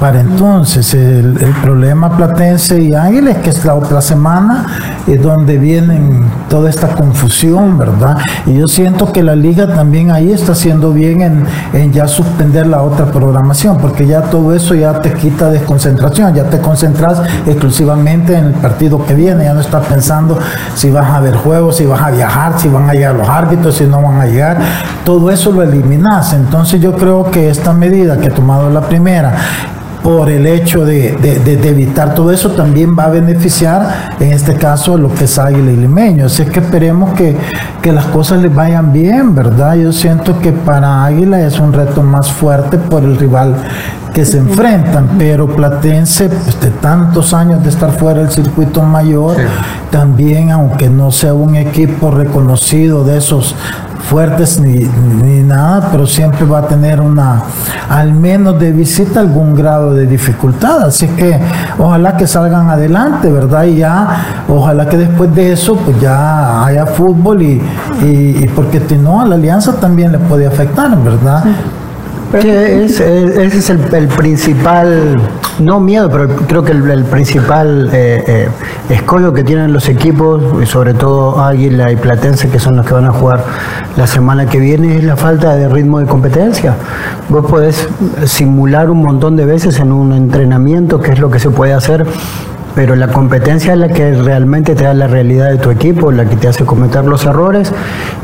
S3: para entonces. El, problema Platense y Águila es que es la otra semana es donde vienen toda esta confusión, ¿verdad? Y yo siento que la liga también ahí está haciendo bien en, en ya suspender la otra programación, porque ya todo eso ya te quita desconcentración, ya te concentras exclusivamente en el partido que viene, ya no estás pensando si vas a ver juegos, si vas a viajar, si van a llegar los árbitros, si no van a llegar todo eso lo eliminas. Entonces yo creo que esta medida que ha tomado la primera por el hecho de, evitar todo eso, también va a beneficiar, en este caso, a lo que es Águila y Limeño. Así que esperemos que, las cosas les vayan bien, ¿verdad? Yo siento que para Águila es un reto más fuerte por el rival que se enfrentan, pero Platense, pues, de tantos años de estar fuera del circuito mayor, también, aunque no sea un equipo reconocido de esos fuertes ni, nada, pero siempre va a tener una, al menos de visita, algún grado de dificultad. Así que ojalá que salgan adelante, ¿verdad? Y ya, ojalá que después de eso, pues ya haya fútbol y, y, porque si no, a la alianza también le puede afectar, ¿verdad?
S4: Ese es el, principal, no miedo, pero creo que el, principal eh, eh, escollo que tienen los equipos, y sobre todo Águila y Platense, que son los que van a jugar la semana que viene, es la falta de ritmo de competencia. Vos podés simular un montón de veces en un entrenamiento, que es lo que se puede hacer pero la competencia es la que realmente te da la realidad de tu equipo, la que te hace cometer los errores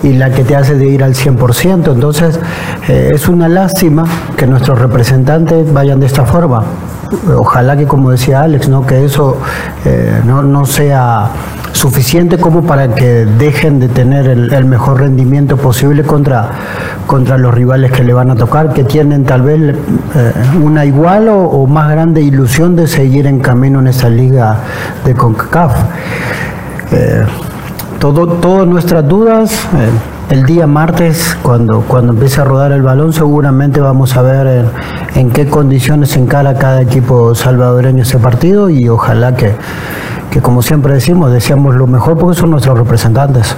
S4: y la que te hace de ir al 100%. Entonces, eh, es una lástima que nuestros representantes vayan de esta forma. Ojalá que, como decía Alex, ¿no? que eso eh, no, no sea suficiente como para que dejen de tener el, mejor rendimiento posible contra, contra los rivales que le van a tocar, que tienen tal vez eh, una igual o, más grande ilusión de seguir en camino en esa liga de CONCACAF. Eh, todo, todas nuestras dudas, eh, el día martes, cuando, cuando empiece a rodar el balón, seguramente vamos a ver en, qué condiciones encara cada equipo salvadoreño ese partido y ojalá que que como siempre decimos, deseamos lo mejor porque son nuestros representantes.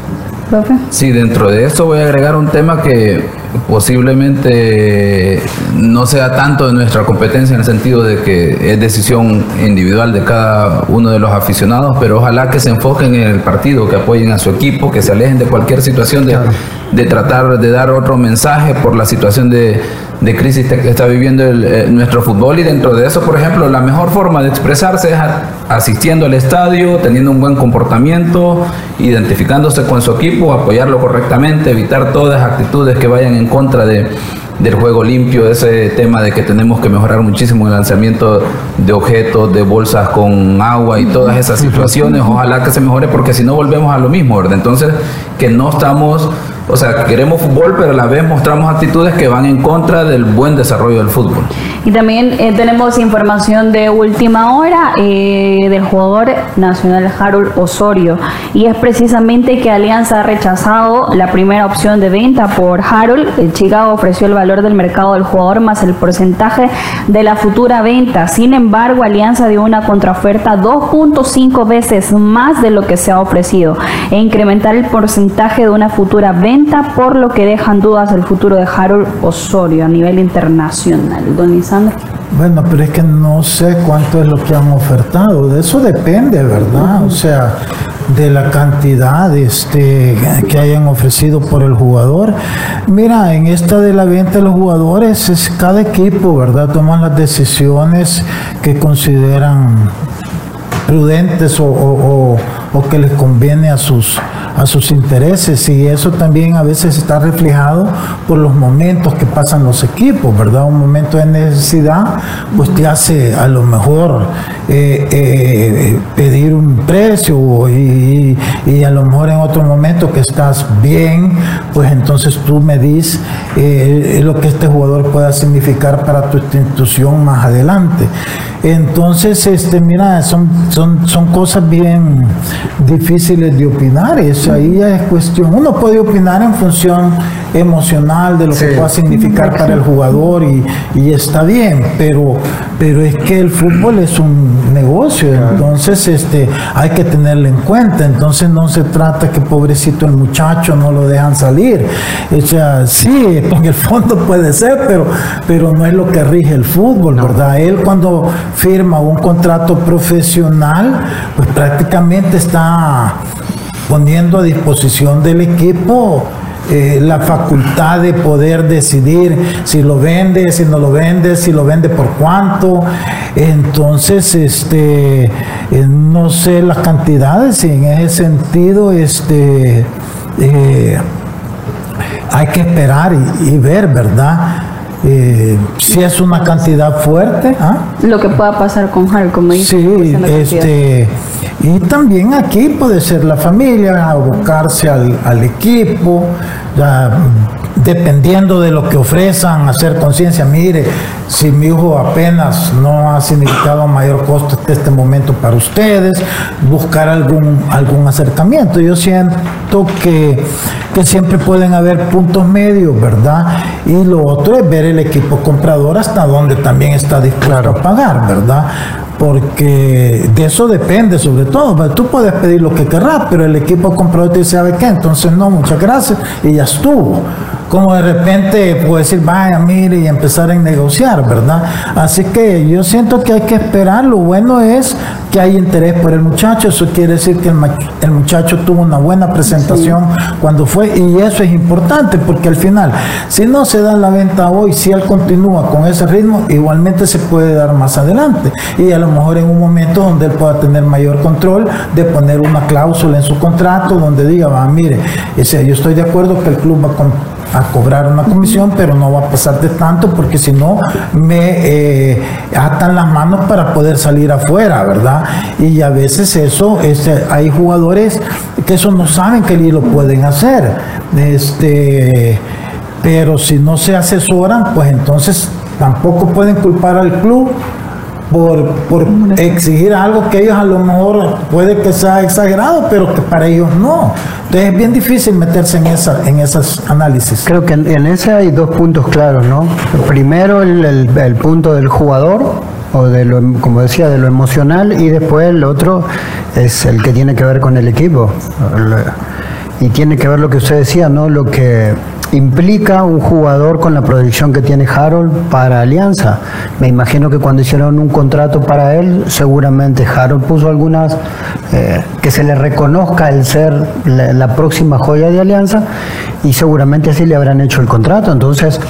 S5: Sí, dentro de esto voy a agregar un tema que posiblemente no sea tanto de nuestra competencia en el sentido de que es decisión individual de cada uno de los aficionados, pero ojalá que se enfoquen en el partido, que apoyen a su equipo, que se alejen de cualquier situación de, de tratar de dar otro mensaje por la situación de de crisis que está viviendo eh, nuestro fútbol y dentro de eso, por ejemplo, la mejor forma de expresarse es asistiendo al estadio, teniendo un buen comportamiento, identificándose con su equipo, apoyarlo correctamente, evitar todas actitudes que vayan en contra de, del juego limpio, ese tema de que tenemos que mejorar muchísimo el lanzamiento de objetos, de bolsas con agua y todas esas situaciones, ojalá que se mejore porque si no volvemos a lo mismo, ¿verdad? Entonces, que no estamos o sea, queremos fútbol, pero a la vez mostramos actitudes que van en contra del buen desarrollo del fútbol.
S2: Y también eh, tenemos información de última hora eh, del jugador nacional Harold Osorio. Y es precisamente que Alianza ha rechazado la primera opción de venta por Harold. El Chicago ofreció el valor del mercado del jugador más el porcentaje de la futura venta. Sin embargo, Alianza dio una contraoferta 2.5 veces más de lo que se ha ofrecido e incrementar el porcentaje de una futura venta por lo que dejan dudas el futuro de Harold Osorio a nivel internacional. Don Lisandro.
S3: Bueno, pero es que no sé cuánto es lo que han ofertado. De eso depende, ¿verdad? O sea, de la cantidad este, que hayan ofrecido por el jugador. Mira, en esta de la venta de los jugadores es cada equipo, ¿verdad? Toman las decisiones que consideran prudentes o o que les conviene a sus, a sus intereses y eso también a veces está reflejado por los momentos que pasan los equipos, ¿verdad? Un momento de necesidad pues te hace a lo mejor eh, eh, pedir un precio y, y, a lo mejor en otro momento que estás bien, pues entonces tú me dices eh, lo que este jugador pueda significar para tu institución más adelante. Entonces, este, mira, son, son, son cosas bien difíciles de opinar. Eso ahí es cuestión. Uno puede opinar en función emocional de lo que pueda significar para el jugador y, y, está bien, pero, pero es que el fútbol es un negocio, entonces este, hay que tenerlo en cuenta. Entonces no se trata que pobrecito el muchacho no lo dejan salir. O sea, sí, en el fondo puede ser, pero, pero no es lo que rige el fútbol, ¿verdad? Él cuando firma un contrato profesional, pues prácticamente está poniendo a disposición del equipo eh, la facultad de poder decidir si lo vende, si no lo vende, si lo vende por cuánto. Entonces, este, eh, no sé las cantidades y en ese sentido, este, eh, hay que esperar y ver, ¿verdad? Eh, si es una cantidad fuerte. ¿ah?
S2: Lo que pueda pasar con Harry, como dice.
S3: Sí, este, y también aquí puede ser la familia, abocarse al, al equipo, ya, dependiendo de lo que ofrezcan, hacer conciencia, mire, si mi hijo apenas no ha significado mayor costo hasta este momento para ustedes, buscar algún, algún acercamiento. Yo siento que, que siempre pueden haber puntos medios, ¿verdad? Y lo otro es ver el equipo comprador hasta donde también está dispuesto a pagar, ¿verdad? Porque de eso depende sobre todo. Tú puedes pedir lo que querrás, pero el equipo comprador te dice, ¿sabe qué? Entonces no, muchas gracias y ya estuvo como de repente puede decir, vaya, mire, y empezar a negociar, ¿verdad? Así que yo siento que hay que esperar. Lo bueno es que hay interés por el muchacho. Eso quiere decir que el, muchacho tuvo una buena presentación cuando fue, y eso es importante porque al final, si no se da la venta hoy, si él continúa con ese ritmo, igualmente se puede dar más adelante. Y a lo mejor en un momento donde él pueda tener mayor control de poner una cláusula en su contrato donde diga, va, mire, ese, yo estoy de acuerdo que el club va a a cobrar una comisión, pero no va a pasar de tanto porque si no me eh, atan las manos para poder salir afuera, ¿verdad? Y a veces eso, este, hay jugadores que eso no saben que lo pueden hacer. Este, pero si no se asesoran, pues entonces tampoco pueden culpar al club por, por exigir algo que ellos a lo mejor puede que sea exagerado, pero que para ellos no. Entonces es bien difícil meterse en, esa, en esos análisis.
S4: Creo que en, ese hay dos puntos claros, ¿no? Primero el, el, punto del jugador, o de lo, como decía, de lo emocional, y después el otro es el que tiene que ver con el equipo. Y tiene que ver lo que usted decía, ¿no? Lo que implica un jugador con la proyección que tiene Harold para Alianza. Me imagino que cuando hicieron un contrato para él, seguramente Harold puso algunas, eh, que se le reconozca el ser la, próxima joya de Alianza y seguramente así le habrán hecho el contrato. Entonces,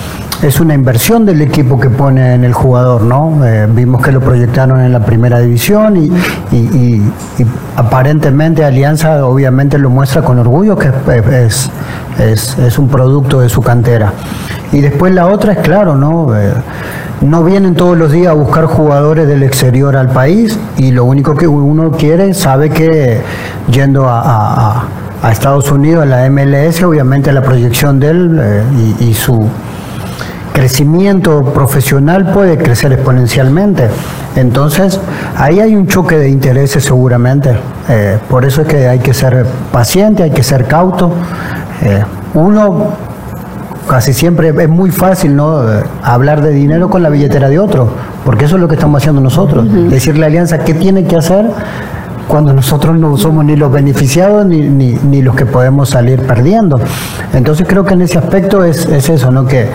S4: es una inversión del equipo que pone en el jugador, ¿no? Eh, vimos que lo proyectaron en la primera división y, aparentemente Alianza obviamente lo muestra con orgullo que es, es, un producto de su cantera. Y después la otra es claro, ¿no? Eh, no vienen todos los días a buscar jugadores del exterior al país y lo único que uno quiere, sabe que yendo a, Estados Unidos, a la MLS, obviamente la proyección de él eh, y su crecimiento profesional puede crecer exponencialmente. Entonces, ahí hay un choque de intereses seguramente. Eh, por eso es que hay que ser paciente, hay que ser cauto. Eh, uno casi siempre es muy fácil no eh, hablar de dinero con la billetera de otro, porque eso es lo que estamos haciendo nosotros. Decirle a Alianza qué tiene que hacer cuando nosotros no somos ni los beneficiados ni, ni, los que podemos salir perdiendo. Entonces creo que en ese aspecto es, eso, ¿no? Que,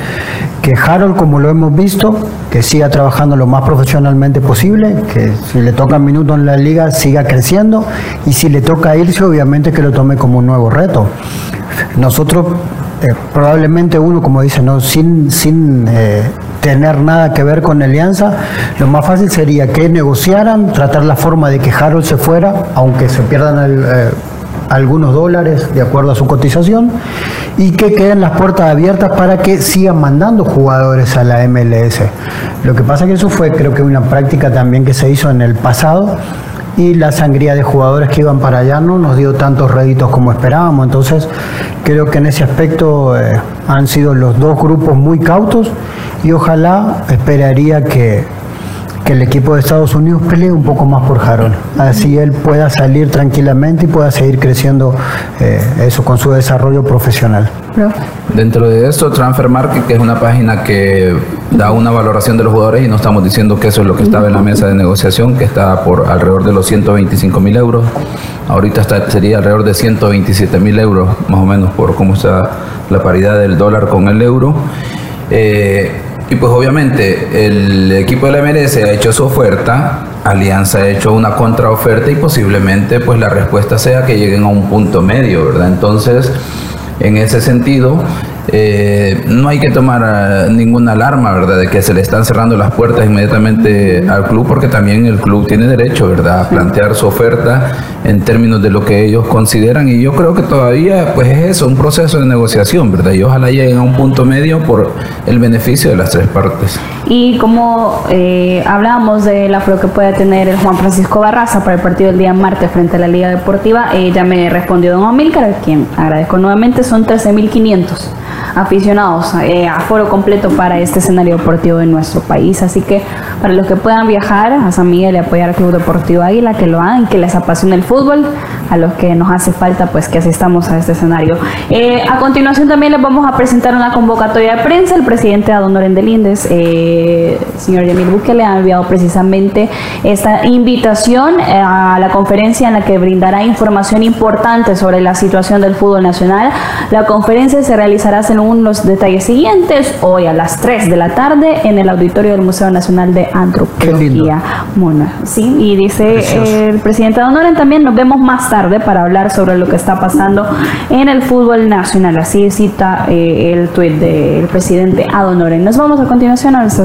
S4: que Harold, como lo hemos visto, que siga trabajando lo más profesionalmente posible, que si le toca minutos en la liga siga creciendo y si le toca irse, obviamente que lo tome como un nuevo reto. Nosotros, eh, probablemente uno, como dice, ¿no? sin, sin eh, tener nada que ver con Alianza, lo más fácil sería que negociaran, tratar la forma de que Harold se fuera, aunque se pierdan eh, algunos dólares de acuerdo a su cotización, y que queden las puertas abiertas para que sigan mandando jugadores a la MLS. Lo que pasa que eso fue creo que una práctica también que se hizo en el pasado y la sangría de jugadores que iban para allá no nos dio tantos réditos como esperábamos. Entonces, creo que en ese aspecto eh, han sido los dos grupos muy cautos y ojalá esperaría que, que el equipo de Estados Unidos pelee un poco más por Jarón. Así él pueda salir tranquilamente y pueda seguir creciendo eh, eso con su desarrollo profesional.
S5: Dentro de esto, Transfer Market, que es una página que da una valoración de los jugadores y no estamos diciendo que eso es lo que estaba en la mesa de negociación, que está por alrededor de los 125 mil euros. Ahorita está, sería alrededor de 127 mil euros, más o menos, por cómo está la paridad del dólar con el euro. Eh, y pues obviamente el equipo de la MLS ha hecho su oferta, Alianza ha hecho una contraoferta y posiblemente pues la respuesta sea que lleguen a un punto medio, ¿verdad? Entonces, en ese sentido, eh, no hay que tomar eh, ninguna alarma, ¿verdad? De que se le están cerrando las puertas inmediatamente al club, porque también el club tiene derecho, ¿verdad? A plantear su oferta en términos de lo que ellos consideran. Y yo creo que todavía, pues es eso, un proceso de negociación, ¿verdad? Y ojalá lleguen a un punto medio por el beneficio de las tres partes.
S2: Y como eh, hablábamos de la afro que puede tener el Juan Francisco Barraza para el partido del día martes frente a la Liga Deportiva, ya me respondió don Amílcar, quien agradezco nuevamente, son 13.500 aficionados, eh, a foro completo para este escenario deportivo de nuestro país. Así que para los que puedan viajar a San Miguel y apoyar al Club Deportivo Águila, que lo hagan, que les apasione el fútbol, a los que nos hace falta, pues que asistamos a este escenario. Eh, a continuación también les vamos a presentar una convocatoria de prensa. El presidente Adon de Lindes, eh, señor Yamil Buque, le ha enviado precisamente esta invitación eh, a la conferencia en la que brindará información importante sobre la situación del fútbol nacional. La conferencia se realizará según los detalles siguientes, hoy a las 3 de la tarde en el auditorio del Museo Nacional de Antropología. Mona, sí, y dice el presidente Donoren también nos vemos más tarde para hablar sobre lo que está pasando en el fútbol nacional. Así cita eh, el tuit del presidente Adonoren. Nos vamos a continuación a nuestra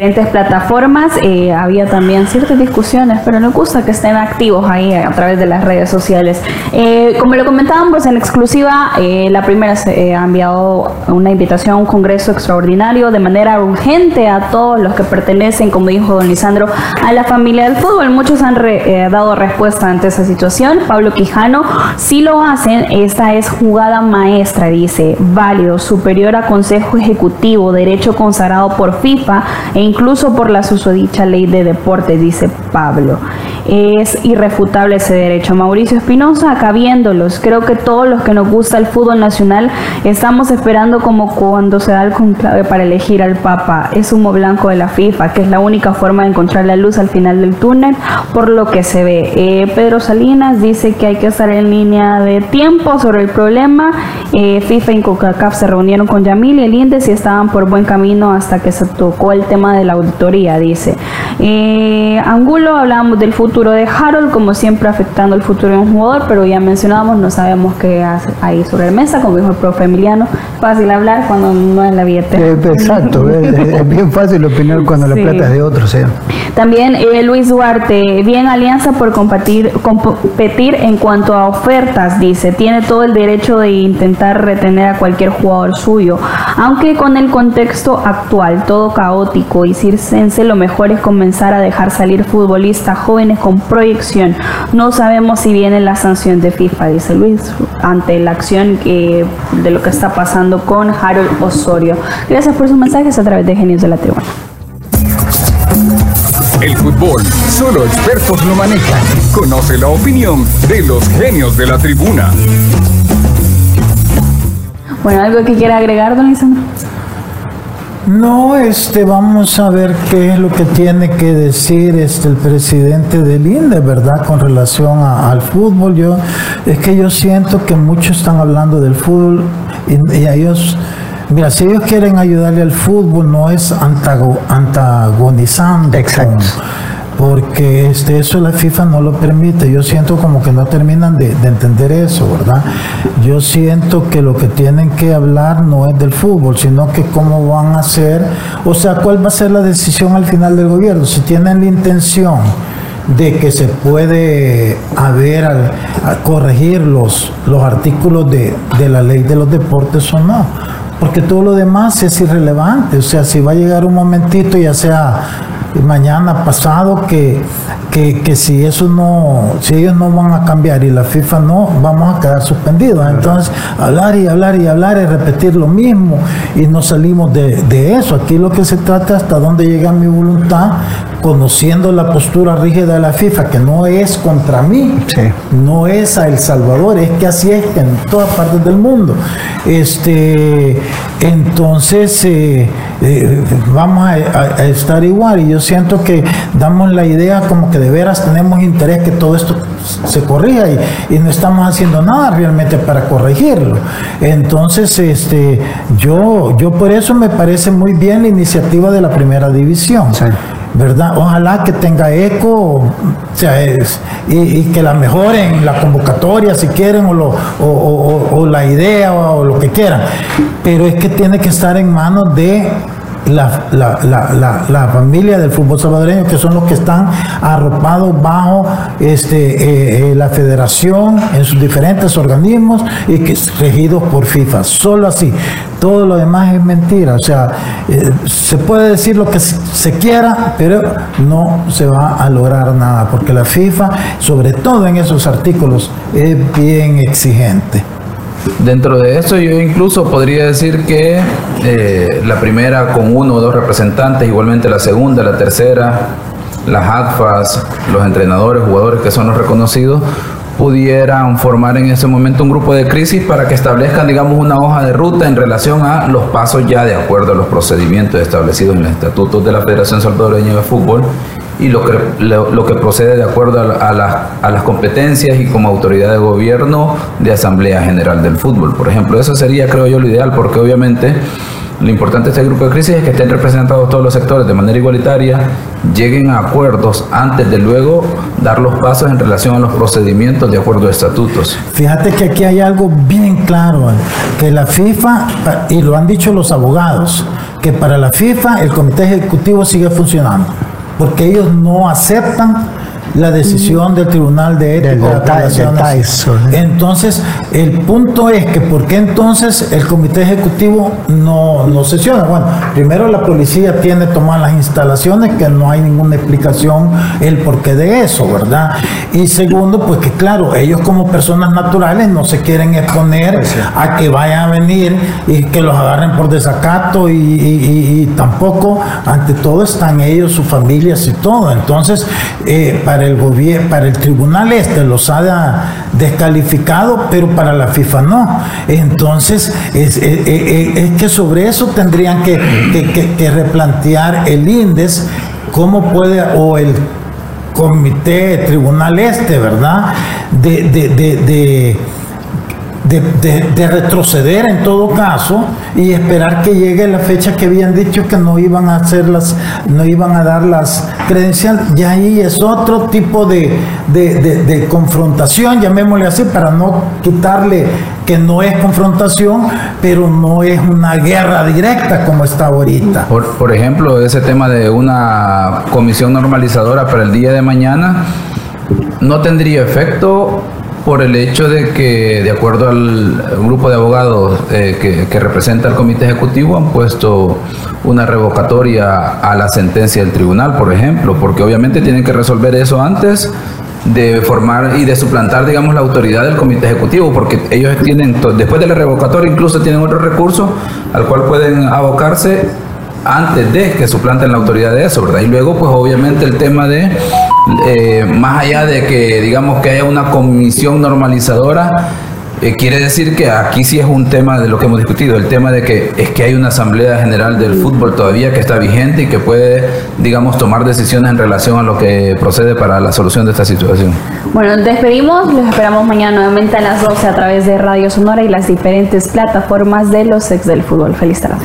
S2: Diferentes plataformas. Eh, había también ciertas discusiones, pero nos gusta que estén activos ahí a través de las redes sociales. Eh, como lo comentábamos en exclusiva, eh, la primera se ha enviado una invitación a un congreso extraordinario de manera urgente a todos los que pertenecen, como dijo don Lisandro, a la familia del fútbol. Muchos han dado respuesta ante esa situación. Pablo Quijano, si lo hacen, esta es jugada maestra, dice, válido, superior a Consejo Ejecutivo, derecho consagrado por FIFA e incluso por la susodicha ley de deporte, dice Pablo. Es irrefutable ese derecho. Mauricio Espinosa, acá viéndolos, creo que todos los que nos gusta el fútbol nacional estamos esperando como cuando se da el conclave para elegir al Papa. Es humo blanco de la FIFA, que es la única forma de encontrar la luz al final del túnel, por lo que se ve. Eh, Pedro Salinas dice que hay que estar en línea de tiempo sobre el problema. Eh, FIFA y CONCACAF se reunieron con Yamil y el INDES y estaban por buen camino hasta que se tocó el tema de la auditoría, dice. Eh, Angulo, hablábamos del futuro de Harold, como siempre afectando el futuro de un jugador, pero ya mencionábamos, no sabemos qué hace ahí sobre la mesa, como dijo el profe Emiliano, fácil hablar cuando no es la billetera.
S4: Eh, exacto, es, bien fácil opinar cuando la plata es de otro, sea.
S2: También eh, Luis Duarte, bien alianza por competir, competir en cuanto a ofertas, dice, tiene todo el derecho de intentar retener a cualquier jugador suyo, aunque con el contexto actual, todo caótico y circense, lo mejor es comenzar a dejar salir futbolistas jóvenes con proyección. No sabemos si viene la sanción de FIFA, dice Luis, ante la acción que, de lo que está pasando con Harold Osorio. Gracias por sus mensajes a través de Genios de la Tribuna.
S1: El fútbol, solo expertos lo manejan. Conoce la opinión de los genios de la tribuna.
S2: Bueno, ¿algo que quiera agregar, don Lisandro?
S3: No, este, vamos a ver qué es lo que tiene que decir este, el presidente del INDE, ¿verdad? Con relación al fútbol. Yo, es que yo siento que muchos están hablando del fútbol y, y ellos Mira, si ellos quieren ayudarle al fútbol, no es antago- antagonizando. Exacto. Porque este, eso la FIFA no lo permite. Yo siento como que no terminan de, de entender eso, ¿verdad? Yo siento que lo que tienen que hablar no es del fútbol, sino que cómo van a hacer, o sea, cuál va a ser la decisión al final del gobierno. Si tienen la intención de que se puede haber a corregir los, los artículos de, de la ley de los deportes o no. Porque todo lo demás es irrelevante. O sea, si va a llegar un momentito, ya sea mañana, pasado, que, que, que si eso no, si ellos no van a cambiar y la FIFA no, vamos a quedar suspendidos. Entonces, hablar y hablar y hablar y repetir lo mismo y no salimos de, de eso. Aquí lo que se trata es hasta dónde llega mi voluntad, conociendo la postura rígida de la FIFA, que no es contra mí, no es a El Salvador, es que así es en todas partes del mundo. Este, entonces, eh, eh, vamos a, a- a estar igual y yo siento que damos la idea como que de veras tenemos interés que todo esto se corrija y, y no estamos haciendo nada realmente para corregirlo. Entonces, este, yo, yo por eso me parece muy bien la iniciativa de la primera división. ¿Verdad? Ojalá que tenga eco o sea, es- y, y que la mejoren la convocatoria si quieren o, lo- o- o- o- o la idea o, lo que quieran. Pero es que tiene que estar en manos de la, la- la- la- familia del fútbol salvadoreño, que son los que están arropados bajo este, eh, eh, la federación en sus diferentes organismos y que es regidos por FIFA. Solo así. Todo lo demás es mentira. O sea, eh, se puede decir lo que se quiera, pero no se va a lograr nada, porque la FIFA, sobre todo en esos artículos, es bien exigente.
S5: Dentro de eso yo incluso podría decir que eh, la primera con uno o dos representantes, igualmente la segunda, la tercera, las ADFAS, los entrenadores, jugadores que son los reconocidos, pudieran formar en ese momento un grupo de crisis para que establezcan, digamos, una hoja de ruta en relación a los pasos ya de acuerdo a los procedimientos establecidos en los estatutos de la Federación Salvadoreña de Fútbol y lo que, lo, que procede de acuerdo a, a la- a las competencias y como autoridad de gobierno de Asamblea General del Fútbol. Por ejemplo, eso sería, creo yo, lo ideal, porque obviamente lo importante de este grupo de crisis es que estén representados todos los sectores de manera igualitaria, lleguen a acuerdos antes de luego dar los pasos en relación a los procedimientos de acuerdo a estatutos.
S3: Fíjate que aquí hay algo bien claro, que la FIFA, y lo han dicho los abogados, que para la FIFA el comité ejecutivo sigue funcionando, porque ellos no aceptan la decisión del Tribunal de Ética de.
S4: Tyson,
S3: Entonces, el punto es que ¿por qué entonces el comité ejecutivo no, no sesiona? Bueno, primero la policía tiene tomadas las instalaciones, que no hay ninguna explicación el porqué de eso, ¿verdad? Y segundo, pues que claro, ellos como personas naturales no se quieren exponer a que vayan a venir y que los agarren por desacato y, y- y- y tampoco, ante todo, están ellos, sus familias y todo. Entonces, eh, para el gobierno, para el tribunal este los ha descalificado, pero para la FIFA no. Entonces, es, que sobre eso tendrían que, replantear el índice, cómo puede, o el comité tribunal este, ¿verdad? De, de- de- de, de- de retroceder en todo caso y esperar que llegue la fecha que habían dicho que no iban a hacer las, no iban a dar las credenciales. Y ahí es otro tipo de- de confrontación, llamémosle así, para no quitarle que no es confrontación, pero no es una guerra directa como está ahorita.
S5: Por, por ejemplo, ese tema de una comisión normalizadora para el día de mañana no tendría efecto por el hecho de que, de acuerdo al grupo de abogados eh, que, que representa el comité ejecutivo, han puesto una revocatoria a la sentencia del tribunal, por ejemplo, porque obviamente tienen que resolver eso antes de formar y de suplantar, digamos, la autoridad del comité ejecutivo, porque ellos tienen, después de la revocatoria, incluso tienen otro recurso al cual pueden abocarse antes de que suplanten la autoridad de eso, ¿verdad? Y luego, pues obviamente el tema de, eh, más allá de que, digamos, que haya una comisión normalizadora, Eh, quiere decir que aquí sí es un tema de lo que hemos discutido, el tema de que es que hay una Asamblea General del Fútbol todavía que está vigente y que puede, digamos, tomar decisiones en relación a lo que procede para la solución de esta situación.
S2: Bueno, despedimos, los esperamos mañana nuevamente a las 12 a través de Radio Sonora y las diferentes plataformas de los ex del fútbol. Feliz tarde.